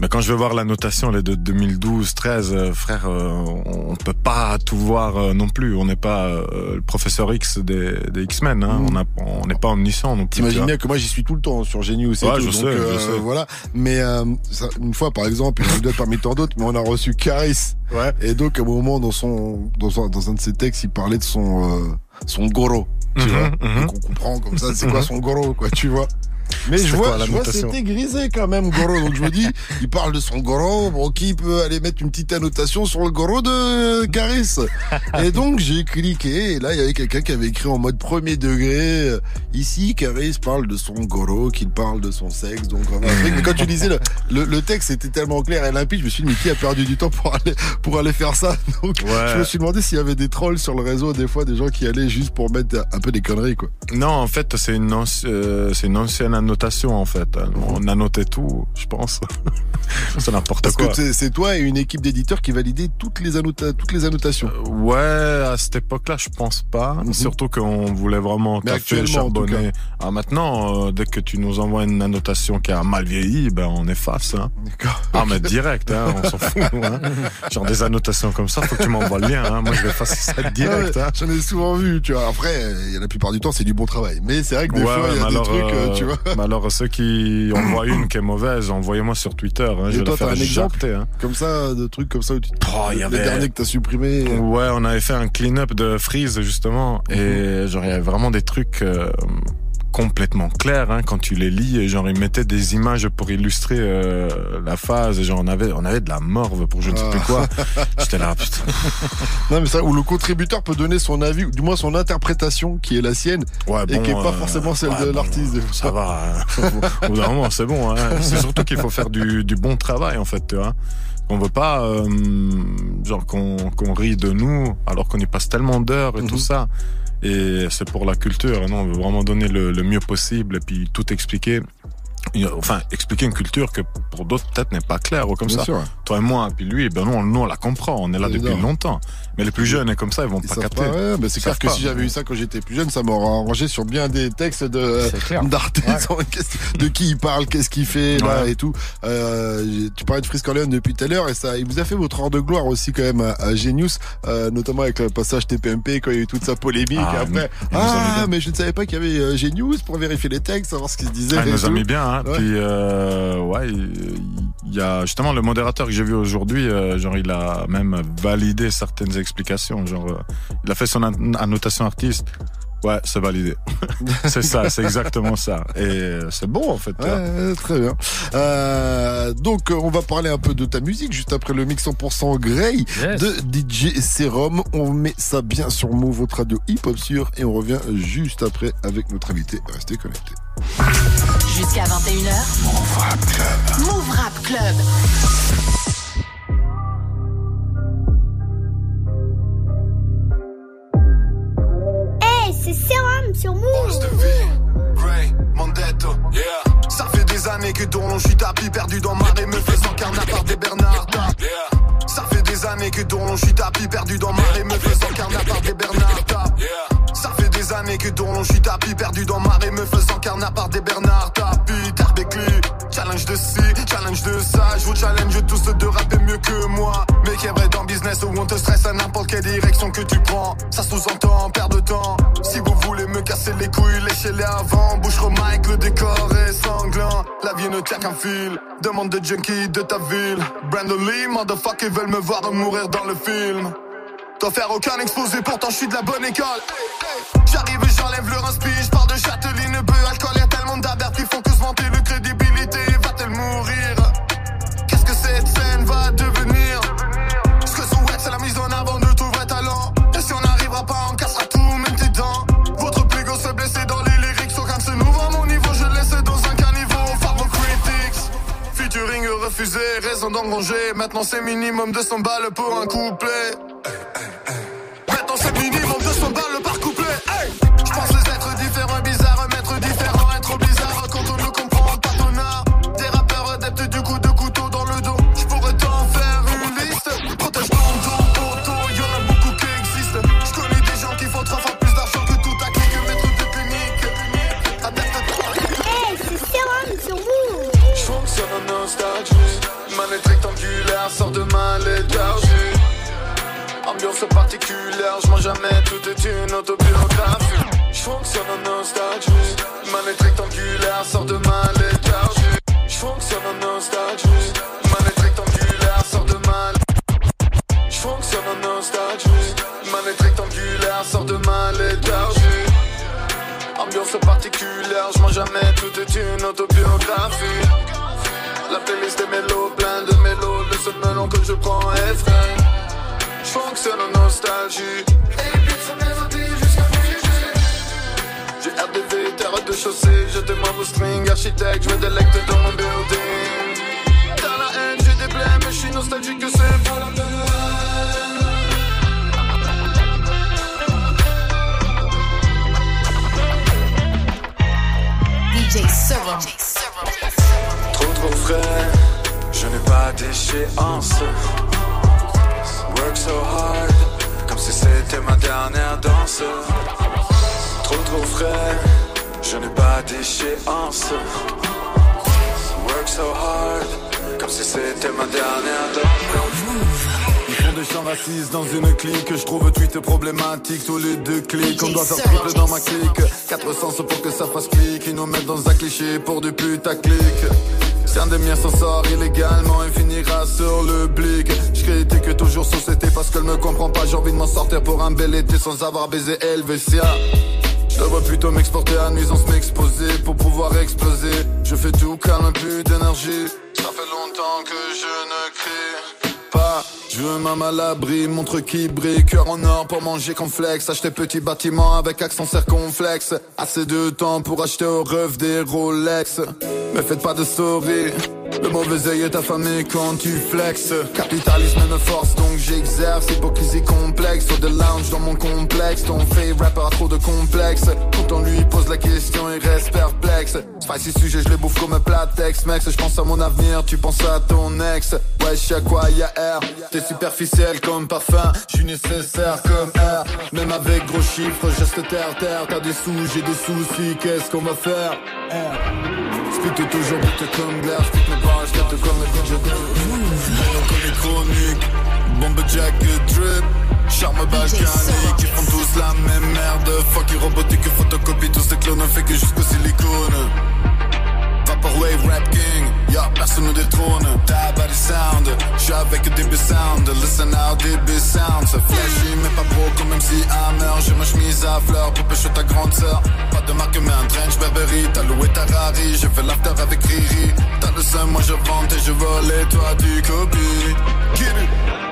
Mais quand je vais voir la notation, les de 2012, 13, euh, frère, on, peut pas tout voir non plus. On n'est pas le professeur X des, des X-Men. Hein. Mm. On n'est pas omniscient non plus. T'imagines bien que moi j'y suis tout le temps sur Genius et Ouais, tout, je donc, sais, je euh, sais. voilà. Mais euh, ça, une fois par exemple, une anecdote parmi tant d'autres, mais on a reçu Caris. Ouais. Et donc à un moment dans son dans un, dans un de ses textes, il parlait de son euh, son goro, tu Mhm, vois. mhm. Donc on comprend comme ça, c'est quoi son goro, quoi, tu vois. Mais je vois, quoi, la je vois, notation c'était grisé quand même, Goro. Donc je me dis, il parle de son Goro. Bon, qui peut aller mettre une petite annotation sur le Goro de Caris? Et donc j'ai cliqué, et là il y avait quelqu'un qui avait écrit en mode premier degré. euh, Ici, Caris parle de son Goro, qu'il parle de son sexe. Donc mais quand tu lisais le, le, le texte, c'était tellement clair et limpide. Je me suis dit, mais qui a perdu du temps pour aller pour aller faire ça? Donc Ouais. je me suis demandé s'il y avait des trolls sur le réseau, des fois des gens qui allaient juste pour mettre un peu des conneries, quoi. Non, en fait, c'est une, euh, c'est une ancienne annotation, en fait. On annotait tout, je pense. c'est n'importe Parce quoi. que c'est- toi et une équipe d'éditeurs qui validait toutes les, annota- toutes les annotations. Ouais, à cette époque-là, je pense pas. Surtout qu'on voulait vraiment Mhm. Mais tout charbonner. Ah, maintenant, euh, dès que tu nous envoies une annotation qui a mal vieilli, ben on efface. Hein. Ah, mais direct, hein, on s'en fout. Hein. Genre des annotations comme ça, faut que tu m'envoies le lien. Hein. Moi, je vais effacer ça direct. J'en ai souvent vu, tu vois. Après, euh, la plupart du temps, c'est du bon travail. Mais c'est vrai que des Ouais, fois, il y a des alors, trucs, euh, euh, tu vois. Mais alors, ceux qui envoient une qui est mauvaise, envoyez-moi sur Twitter. Hein, je Et vais toi, la t'as faire un exemple hein. comme ça, de trucs comme ça où tu Oh, il y les avait- derniers que t'as supprimés. euh, Ouais, on avait fait un clean-up de Freeze justement, et genre il y avait vraiment des trucs euh, complètement clairs hein, quand tu les lis, et genre ils mettaient des images pour illustrer euh, la phase, et genre on avait on avait de la morve pour je ne sais plus quoi. J'étais là, putain. Non, mais ça, où le contributeur peut donner son avis, ou du moins son interprétation, qui est la sienne, Ouais, et bon, qui est pas euh, forcément celle ouais, de l'artiste. des Ça va. hein. Au bout d'un moment, c'est bon. Hein. C'est surtout qu'il faut faire du, du bon travail, en fait, tu vois. On veut pas, euh, genre, qu'on qu'on rit de nous, alors qu'on y passe tellement d'heures et Mhm. tout ça. Et c'est pour la culture. Non, on veut vraiment donner le, le mieux possible et puis tout expliquer. Enfin, expliquer une culture que pour d'autres peut-être n'est pas claire ou comme Bien ça. sûr. Toi et moi, puis lui, ben nous, on, nous, on la comprend. On est là depuis longtemps. Mais les plus jeunes, et comme ça, ils vont Ils pas capter. ouais, mais c'est clair que pas. si j'avais eu ça quand j'étais plus jeune, ça m'aurait arrangé sur bien des textes de d'artistes, qu'est-ce- de qui il parle, qu'est-ce qu'il fait là Ouais. et tout. Euh, tu parlais de Frisk Orleans depuis tout à l'heure et ça, il vous a fait votre heure de gloire aussi quand même à, à Genius, euh, notamment avec le passage TPMP quand il y a eu toute sa polémique. Ah, après, nous- ah mais je ne savais pas qu'il y avait euh, Genius pour vérifier les textes, savoir ce qui se disait. Ah, il nous a mis bien. Hein. Ouais. Puis, euh, ouais, il il y a justement le modérateur que j'ai vu aujourd'hui, euh, genre il a même validé certaines explications. Genre, euh, il a fait son an- annotation artiste Ouais, c'est validé. c'est ça, c'est exactement ça. Et euh, c'est bon en fait. Ouais, très bien. Euh, donc on va parler un peu de ta musique juste après le mix 100% Grey Yes. de DJ Serum. On met ça bien sur Move, votre radio hip-hop sûr et on revient juste après avec notre invité. Restez connectés. Jusqu'à 21h. Move Rap Club. Move Rap Club. C'est Serum sur Move. Ça fait des années que dans l'on je suis tapis perdu dans marée me faisant carnat par des Bernard Tapie. Yeah. Ça fait des années que dans l'on je suis tapis perdu dans marée me faisant carnat par des Bernard Tapie. Yeah. Ça fait des années que dans l'on je suis tapis perdu dans marée me faisant carnat par des Bernard Tapie. Tarbéclu, challenge de ci, challenge de ça. Je vous challenge tous de rapper mieux que moi. Vrai dans business où on te stresse à n'importe quelle direction que tu prends. Ça sous-entend perdre de temps. Si vous voulez me casser les couilles, léchez-les avant. Bouche Mike, le décor est sanglant. La vie ne tient qu'un fil. Demande de junkie de ta ville. Brandon Lee, motherfucker, veulent me voir mourir dans le film. T'en faire aucun exposé, pourtant je suis de la bonne école. J'arrive et j'enlève le rince je pars de Châteline, bœuf, alcool, y'a tellement d'abertes qui font que se vanter le crédibilité, refusé, raison d'engranger. Maintenant c'est minimum 200 balles pour un couplet. Putaclic Si un des miens s'en sort illégalement Il finira sur le blic Je critique toujours société parce qu'elle me comprend pas J'ai envie de m'en sortir pour un bel été Sans avoir baisé Helvetia je devrais plutôt m'exporter à nuisance, m'exposer pour pouvoir exploser. Je fais tout calme, plus d'énergie. Ça fait longtemps que je ne. Je veux même à l'abri, montre qui brille, cœur en or pour manger complexe. Acheter petit bâtiment avec accent circonflexe. Assez de temps pour acheter au rêve des Rolex. Mais faites pas de story. Le mauvais œil est affamé quand tu flexes. Capitalisme me force donc j'exerce. Hypocrisie complexe. Sur de lounge dans mon complexe. Ton fait rapper a trop de complexe. Quand on lui pose la question, il reste perplexe. Spicy sujet, je les bouffe comme un plat texte, mec. Je pense à mon avenir, tu penses à ton ex. Ouais, je sais à quoi y'a R? T'es superficiel comme parfum. Je suis nécessaire comme air. Même avec gros chiffres, je reste terre terre. T'as des sous, j'ai des soucis. Qu'est-ce qu'on va faire? R. Spit toujours vite comme glaire. Spit mes barres, je comme le DJ Maintenant que les chroniques. Bombe jack drip. Charme balkanique, ils font tous la même merde. Fuck, robotique, photocopie, tous ces clones, on fait que jusqu'au silicone. Va Rapper wave rap king, y'a personne nous détrône. Ta body sound, j'suis avec DB sound. Listen now, DB sound. C'est flashy, mais pas pro comme même si Hammer. J'ai ma chemise à fleurs pour pêcher ta grande sœur. Pas de marque, mais un trench Burberry. T'as loué ta Rari, j'ai fait l'after avec Riri. T'as le seum, moi je vante et je vole et toi tu copies.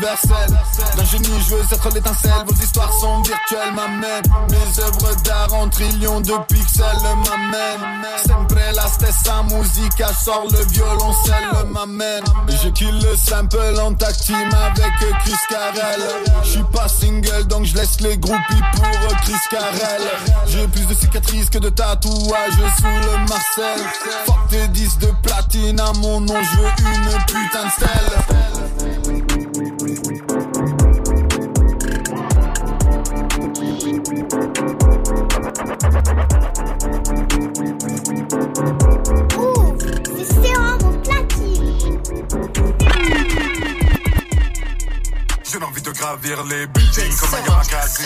Universel. D'un génie, je veux être l'étincelle. Vos histoires sont virtuelles, m'amène. Mes œuvres d'art en trillions de pixels m'amènent. Sempre la stessa musica, sort le violoncelle m'amène. Je kill le sample en team avec Chris Carell. Je suis pas single, donc je laisse les groupies pour Chris Carell. J'ai plus de cicatrices que de tatouages sous le Marcel. Fuck tes 10 de platine à mon nom, je veux une putain de stèle. Les buildings comme un Yamakasi.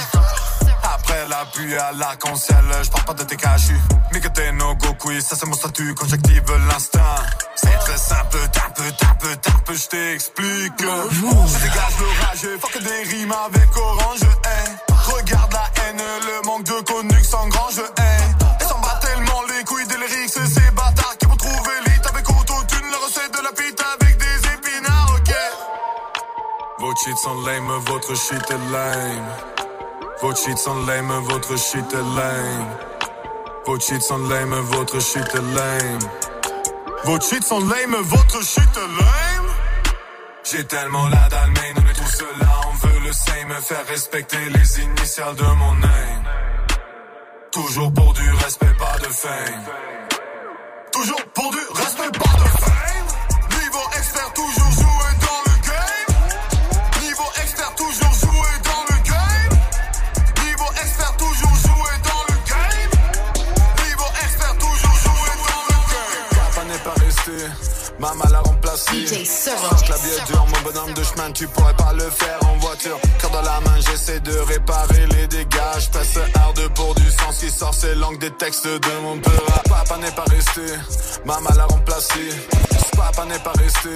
Après la pluie à l'arc-en-ciel, je parle pas de tes cachus. Mais que t'es no go quiz, ça c'est mon statut quand j'active l'instinct. C'est très simple, tape, tape, tape, je t'explique. Je dégage le rage, et fuck des rimes avec orange, eh. Regarde la haine, le manque de connu sans grand, je hais. Vos cheats sont lame, votre shit est lame. Vos cheats sont lame, votre shit est lame. Vos cheats sont lame, votre shit est lame. Vos cheats sont lame, votre shit est lame. J'ai tellement la dalle, mais tous là, on veut le same. Faire respecter les initiales de mon name. Toujours pour du respect, pas de fame. Toujours pour du respect, pas maman l'a remplacé. Sache la est dure, mon bonhomme de chemin, tu pourrais pas le faire en voiture. Car dans la main, j'essaie de réparer les dégâts. Je presse hard pour du sens qui sort, c'est langue des textes de mon peur. Papa n'est pas resté, maman l'a remplacé. Papa n'est pas resté,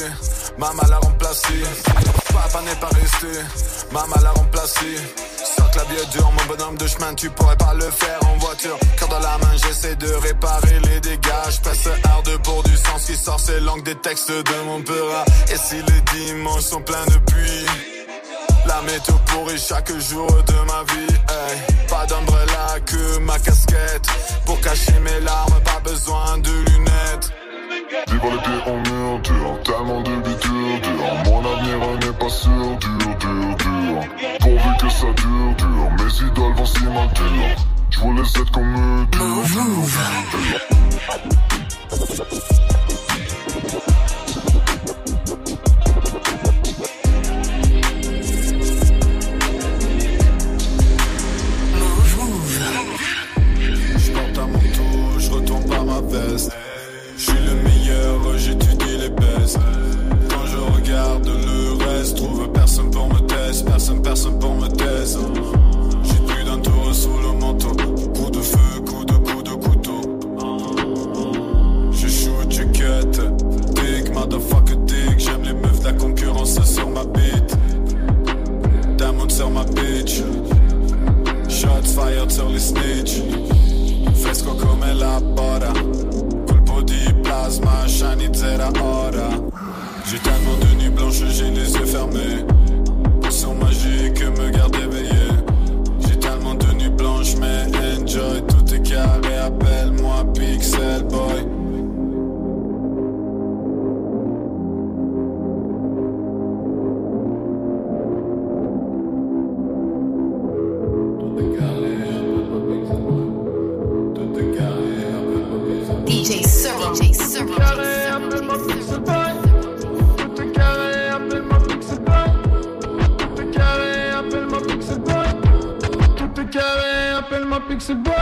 maman l'a remplacé. Papa n'est pas resté, maman l'a remplacé. La vie est dure, mon bonhomme de chemin, tu pourrais pas le faire en voiture. Car dans la main, j'essaie de réparer les dégâts. Je presse hard pour du sens qui sort, c'est langue des textes de mon peur. Et si les dimanches sont pleins de pluie, la météo pourrit chaque jour de ma vie. Pas d'umbrella que ma casquette. Pour cacher mes larmes, pas besoin de lunettes. Débat les pieds en mur, dur, tellement de bitures, dur. Mon avenir n'est pas sûr, dur, dur, dur. Pourvu que ça dure, dur. Mes idoles vont s'y maintenir. Je voulais être comme eux, dur. Move. Move. Move. Je porte un manteau, je retourne pas ma veste. personne, personne pour me taise. J'ai plus d'un tour sous le manteau. Coup de feu, coup de coup de couteau. Je shoot, je cut. Dick, motherfucker, dick. J'aime les meufs, la concurrence sur ma bite. Diamond sur ma bitch. Shots fired sur les snitch. Fresco come la bora. Colpo di plasma, shiny zera ora. J'ai tellement de nuits blanches, j'ai les yeux fermés garde éveillé. J'ai tellement de nuits blanches, mais enjoy. Tout est carré, appelle-moi Pixel Boy. Appelle-moi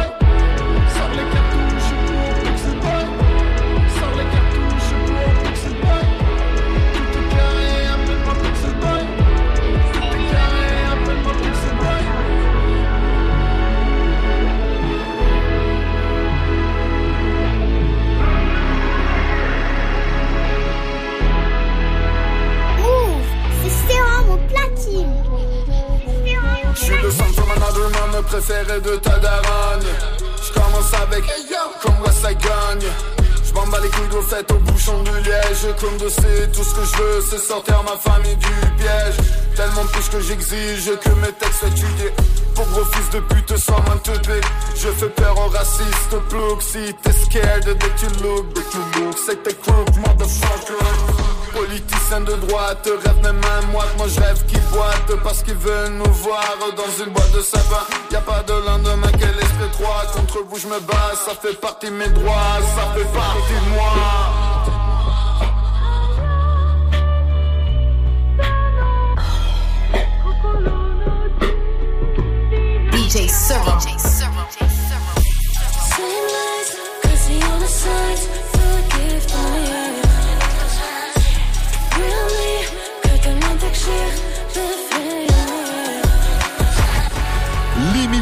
Comme de c'est tout ce que je veux, c'est sortir ma famille du piège. Tellement plus que j'exige que mes textes soient étudiés. Gros fils de pute, sois moins teubé. Je fais peur aux racistes, plouc. Si t'es scared que tu look, que tu look, c'est t'es crook, motherfucker. Politicien de droite, rêve même un moite Moi je rêve qu'ils boitent parce qu'ils veulent nous voir Dans une boîte de sapin Y a pas de lendemain quel esprit trois Contre vous je me bats, ça fait partie de mes droits Ça fait partie de moi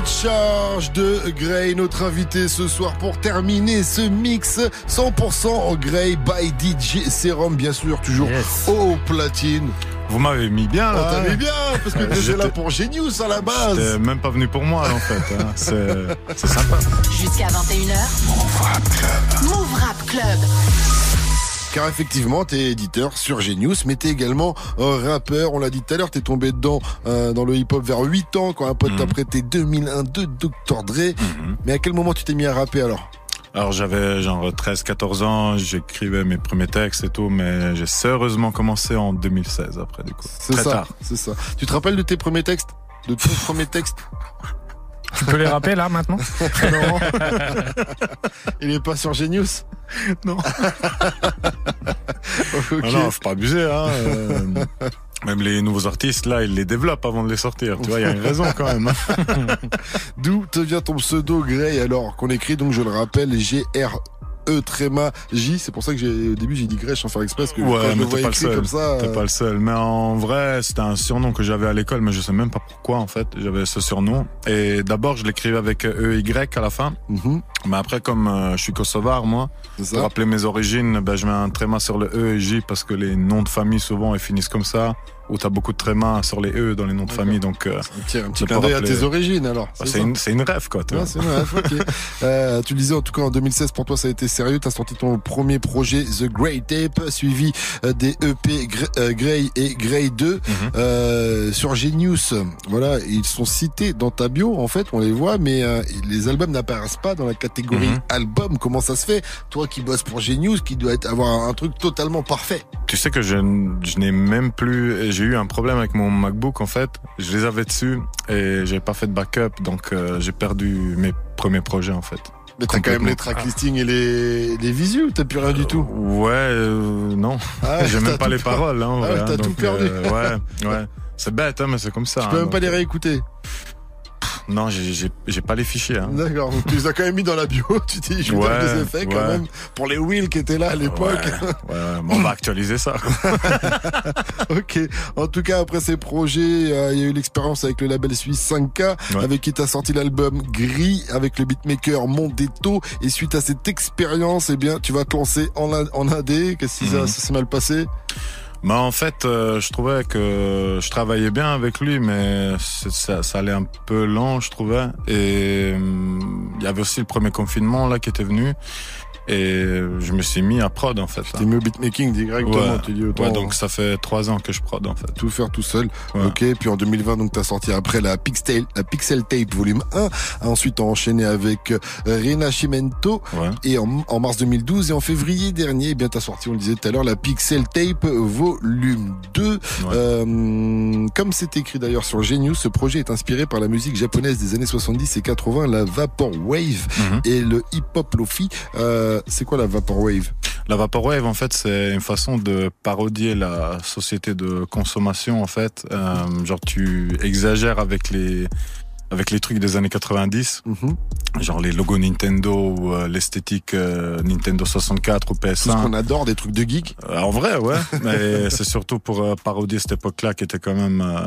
Charge de Grey, notre invité ce soir pour terminer ce mix 100% en Grey by DJ Serum, bien sûr, toujours au platine. Vous m'avez mis bien là. Ah, t'as mis bien, parce que t'étais là j'étais- pour Genius à la base. J'étais même pas venu pour moi en fait. hein. C'est c'est sympa. Jusqu'à 21h. Move Rap Club. Move Rap Club. Car effectivement, t'es éditeur sur Genius, mais t'es également un rappeur. On l'a dit tout à l'heure, t'es tombé dedans euh, dans le hip-hop vers 8 ans quand un pote t'a prêté 2001 de Dr. Dre. Mais à quel moment tu t'es mis à rapper alors? Alors j'avais genre 13-14 ans, j'écrivais mes premiers textes et tout, mais j'ai sérieusement commencé en 2016 après du coup. C'est Très ça, tard. c'est ça. Tu te rappelles de tes premiers textes? De ton premier texte? Tu peux les rappeler là maintenant Non. Il est pas sur Genius Non. Ok. Ah non, faut pas abuser, hein. euh, même les nouveaux artistes, là, ils les développent avant de les sortir. Tu vois, il y a une raison quand même. hein. D'où te vient ton pseudo Grey alors qu'on écrit donc je le rappelle G R E tréma J c'est pour ça que j'ai au début j'ai dit Grey sans faire exprès parce que quand Ouais, je le mais vois t'es pas le écrit seul. comme ça T'es euh, pas le seul. Mais en vrai, c'était un surnom que j'avais à l'école, mais je sais même pas pourquoi en fait. J'avais ce surnom. Et d'abord, je l'écrivais avec E Y à la fin. Mais après, comme euh, je suis kosovar, moi, pour rappeler mes origines, ben, je mets un tréma sur le E et J parce que les noms de famille souvent ils finissent comme ça. Ou t'as beaucoup de trémas sur les E dans les noms de famille, donc. euh, un petit, un petit c'est clin pour d'œil à tes origines alors Bah, c'est une, rêve quoi. tu Ouais. Euh, tu le disais en tout cas en 2016 pour toi ça a été sérieux. T'as sorti ton premier projet The Grey Tape suivi euh, des EP euh, Grey et Grey 2 Mhm. euh, sur Genius. Voilà, ils sont cités dans ta bio en fait, on les voit, mais les albums n'apparaissent pas dans la catégorie Mhm. album. Comment ça se fait? Toi qui bosses pour Genius, qui doit être, avoir un truc totalement parfait. Tu sais que je, je n'ai même plus. J'ai eu un problème avec mon MacBook en fait. Je les avais dessus et j'ai pas fait de backup, donc euh, j'ai perdu mes premiers projets en fait. Mais t'as quand même les track listings et les, les visus, t'as plus rien du tout. Ouais, euh, non. Ah, j'ai même pas tout les paroles. Hein, Ah, hein, t'as tout donc, perdu. euh, ouais, ouais. C'est bête, hein, mais c'est comme ça. Tu hein, peux même pas les réécouter. Non, j'ai- pas les fichiers. Hein. D'accord, donc tu les as quand même mis dans la bio, tu t'es je Ouais, faire des effets quand même pour les wheels qui étaient là à l'époque. Ouais, on va actualiser ça. ok. En tout cas, après ces projets, euh, il y a eu l'expérience avec le label suisse 5K, avec qui t'as sorti l'album Gris avec le beatmaker Mondetto. Et suite à cette expérience, eh bien, tu vas te lancer en, en AD. Qu'est-ce qui ça- Mhm. ça s'est mal passé? Bah en fait, euh, je trouvais que je travaillais bien avec lui, mais ça, ça allait un peu lent, je trouvais. Et hum, il y avait aussi le premier confinement là qui était venu. Et je me suis mis à prod en fait. T'es mis au beatmaking directement, Ouais. tu dis autant. Ouais, donc ça fait trois ans que je prod en fait. tout faire tout seul. Ok, puis en 2020, donc t'as sorti après la Pixel, la Pixel Tape volume 1. Ensuite, t'as enchaîné avec euh, Rinascimento. Et en, en mars 2012 et en février dernier, eh bien t'as sorti, on le disait tout à l'heure, la Pixel Tape volume 2. Euh, comme c'est écrit d'ailleurs sur Genius, ce projet est inspiré par la musique japonaise des années 70 et 80, la Vaporwave et le hip-hop lofi. Euh, c'est quoi la Vaporwave? La Vaporwave, en fait, c'est une façon de parodier la société de consommation, en fait. Euh, genre, tu exagères avec les avec les trucs des années 90, genre les logos Nintendo ou euh, l'esthétique euh, Nintendo 64 ou PS1. Tout ce qu'on adore, des trucs de geek. Euh, en vrai, ouais. Mais c'est surtout pour euh, parodier cette époque-là qui était quand même, euh,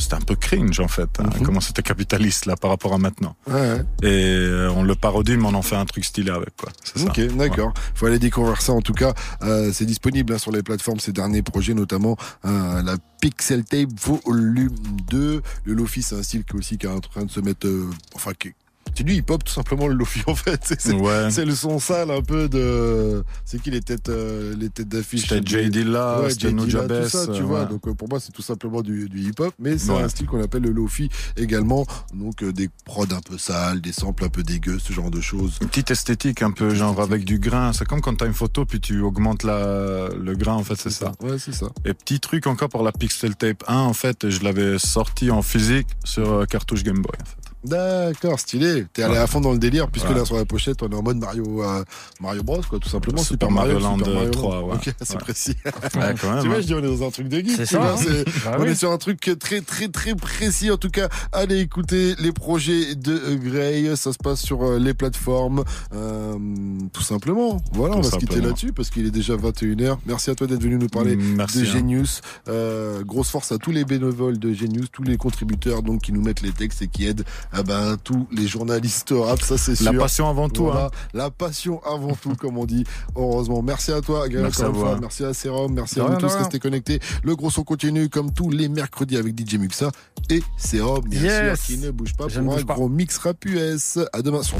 c'était un peu cringe en fait. hein, Comment c'était capitaliste là par rapport à maintenant. Ouais, ouais. Et euh, on le parodie, mais on en fait un truc stylé avec quoi. Ok, d'accord. Faut aller découvrir ça. En tout cas, euh, c'est disponible hein, sur les plateformes. Ces derniers projets, notamment euh, la Pixel Tape Volume 2. Le Lofi, c'est un style qui aussi qui est en train de se mettre, euh, enfin, qui, c'est du hip-hop tout simplement le Lofi en fait. C'est, Ouais. le son sale un peu de. C'est qui les têtes, euh, les têtes d'affiche? C'était Jay Dilla, ouais, Jay Dilla, tout ça, tu vois. Donc euh, pour moi, c'est tout simplement du, du hip-hop, mais c'est un style qu'on appelle le Lofi également. Donc euh, des prods un peu sales, des samples un peu dégueux, ce genre de choses. Une petite esthétique un peu genre avec du grain. C'est comme quand t'as une photo puis tu augmentes la, le grain en fait, c'est ça. Ouais, c'est ça. Et petit truc encore pour la Pixel Tape 1, en fait, je l'avais sorti en physique sur euh, cartouche Game Boy. En fait. D'accord, stylé. T'es allé Ouais. à fond dans le délire, puisque là sur la pochette, on est en mode Mario, euh, Mario Bros, quoi, tout simplement. Super Mario Land Super Mario 3, ouais. Ok, c'est Ouais. précis. Ouais, quand même, tu vois, hein. je dis, on est dans un truc de geek. C'est ça, hein. Bah on oui. est sur un truc très, très, très précis. En tout cas, allez écouter les projets de euh, Gray. Ça se passe sur euh, les plateformes. Euh, tout simplement. Voilà, on va se quitter là-dessus parce qu'il est déjà 21h. Merci à toi d'être venu nous parler Merci, de hein. Genius. Euh, grosse force à tous les bénévoles de Genius, tous les contributeurs donc qui nous mettent les textes et qui aident ah ben, tous les journalistes rap, ça c'est sûr. La passion avant tout, Voilà. hein. La passion avant tout, comme on dit. Heureusement. Merci à toi, Gaël, Merci à vous, hein. Merci à Serum. Merci à vous tous. Restez connectés. Le gros son continue comme tous les mercredis avec DJ Muxa et Serum, bien Yes. sûr, qui ne bouge pas Je pour un pas. gros mix rap US. À demain sur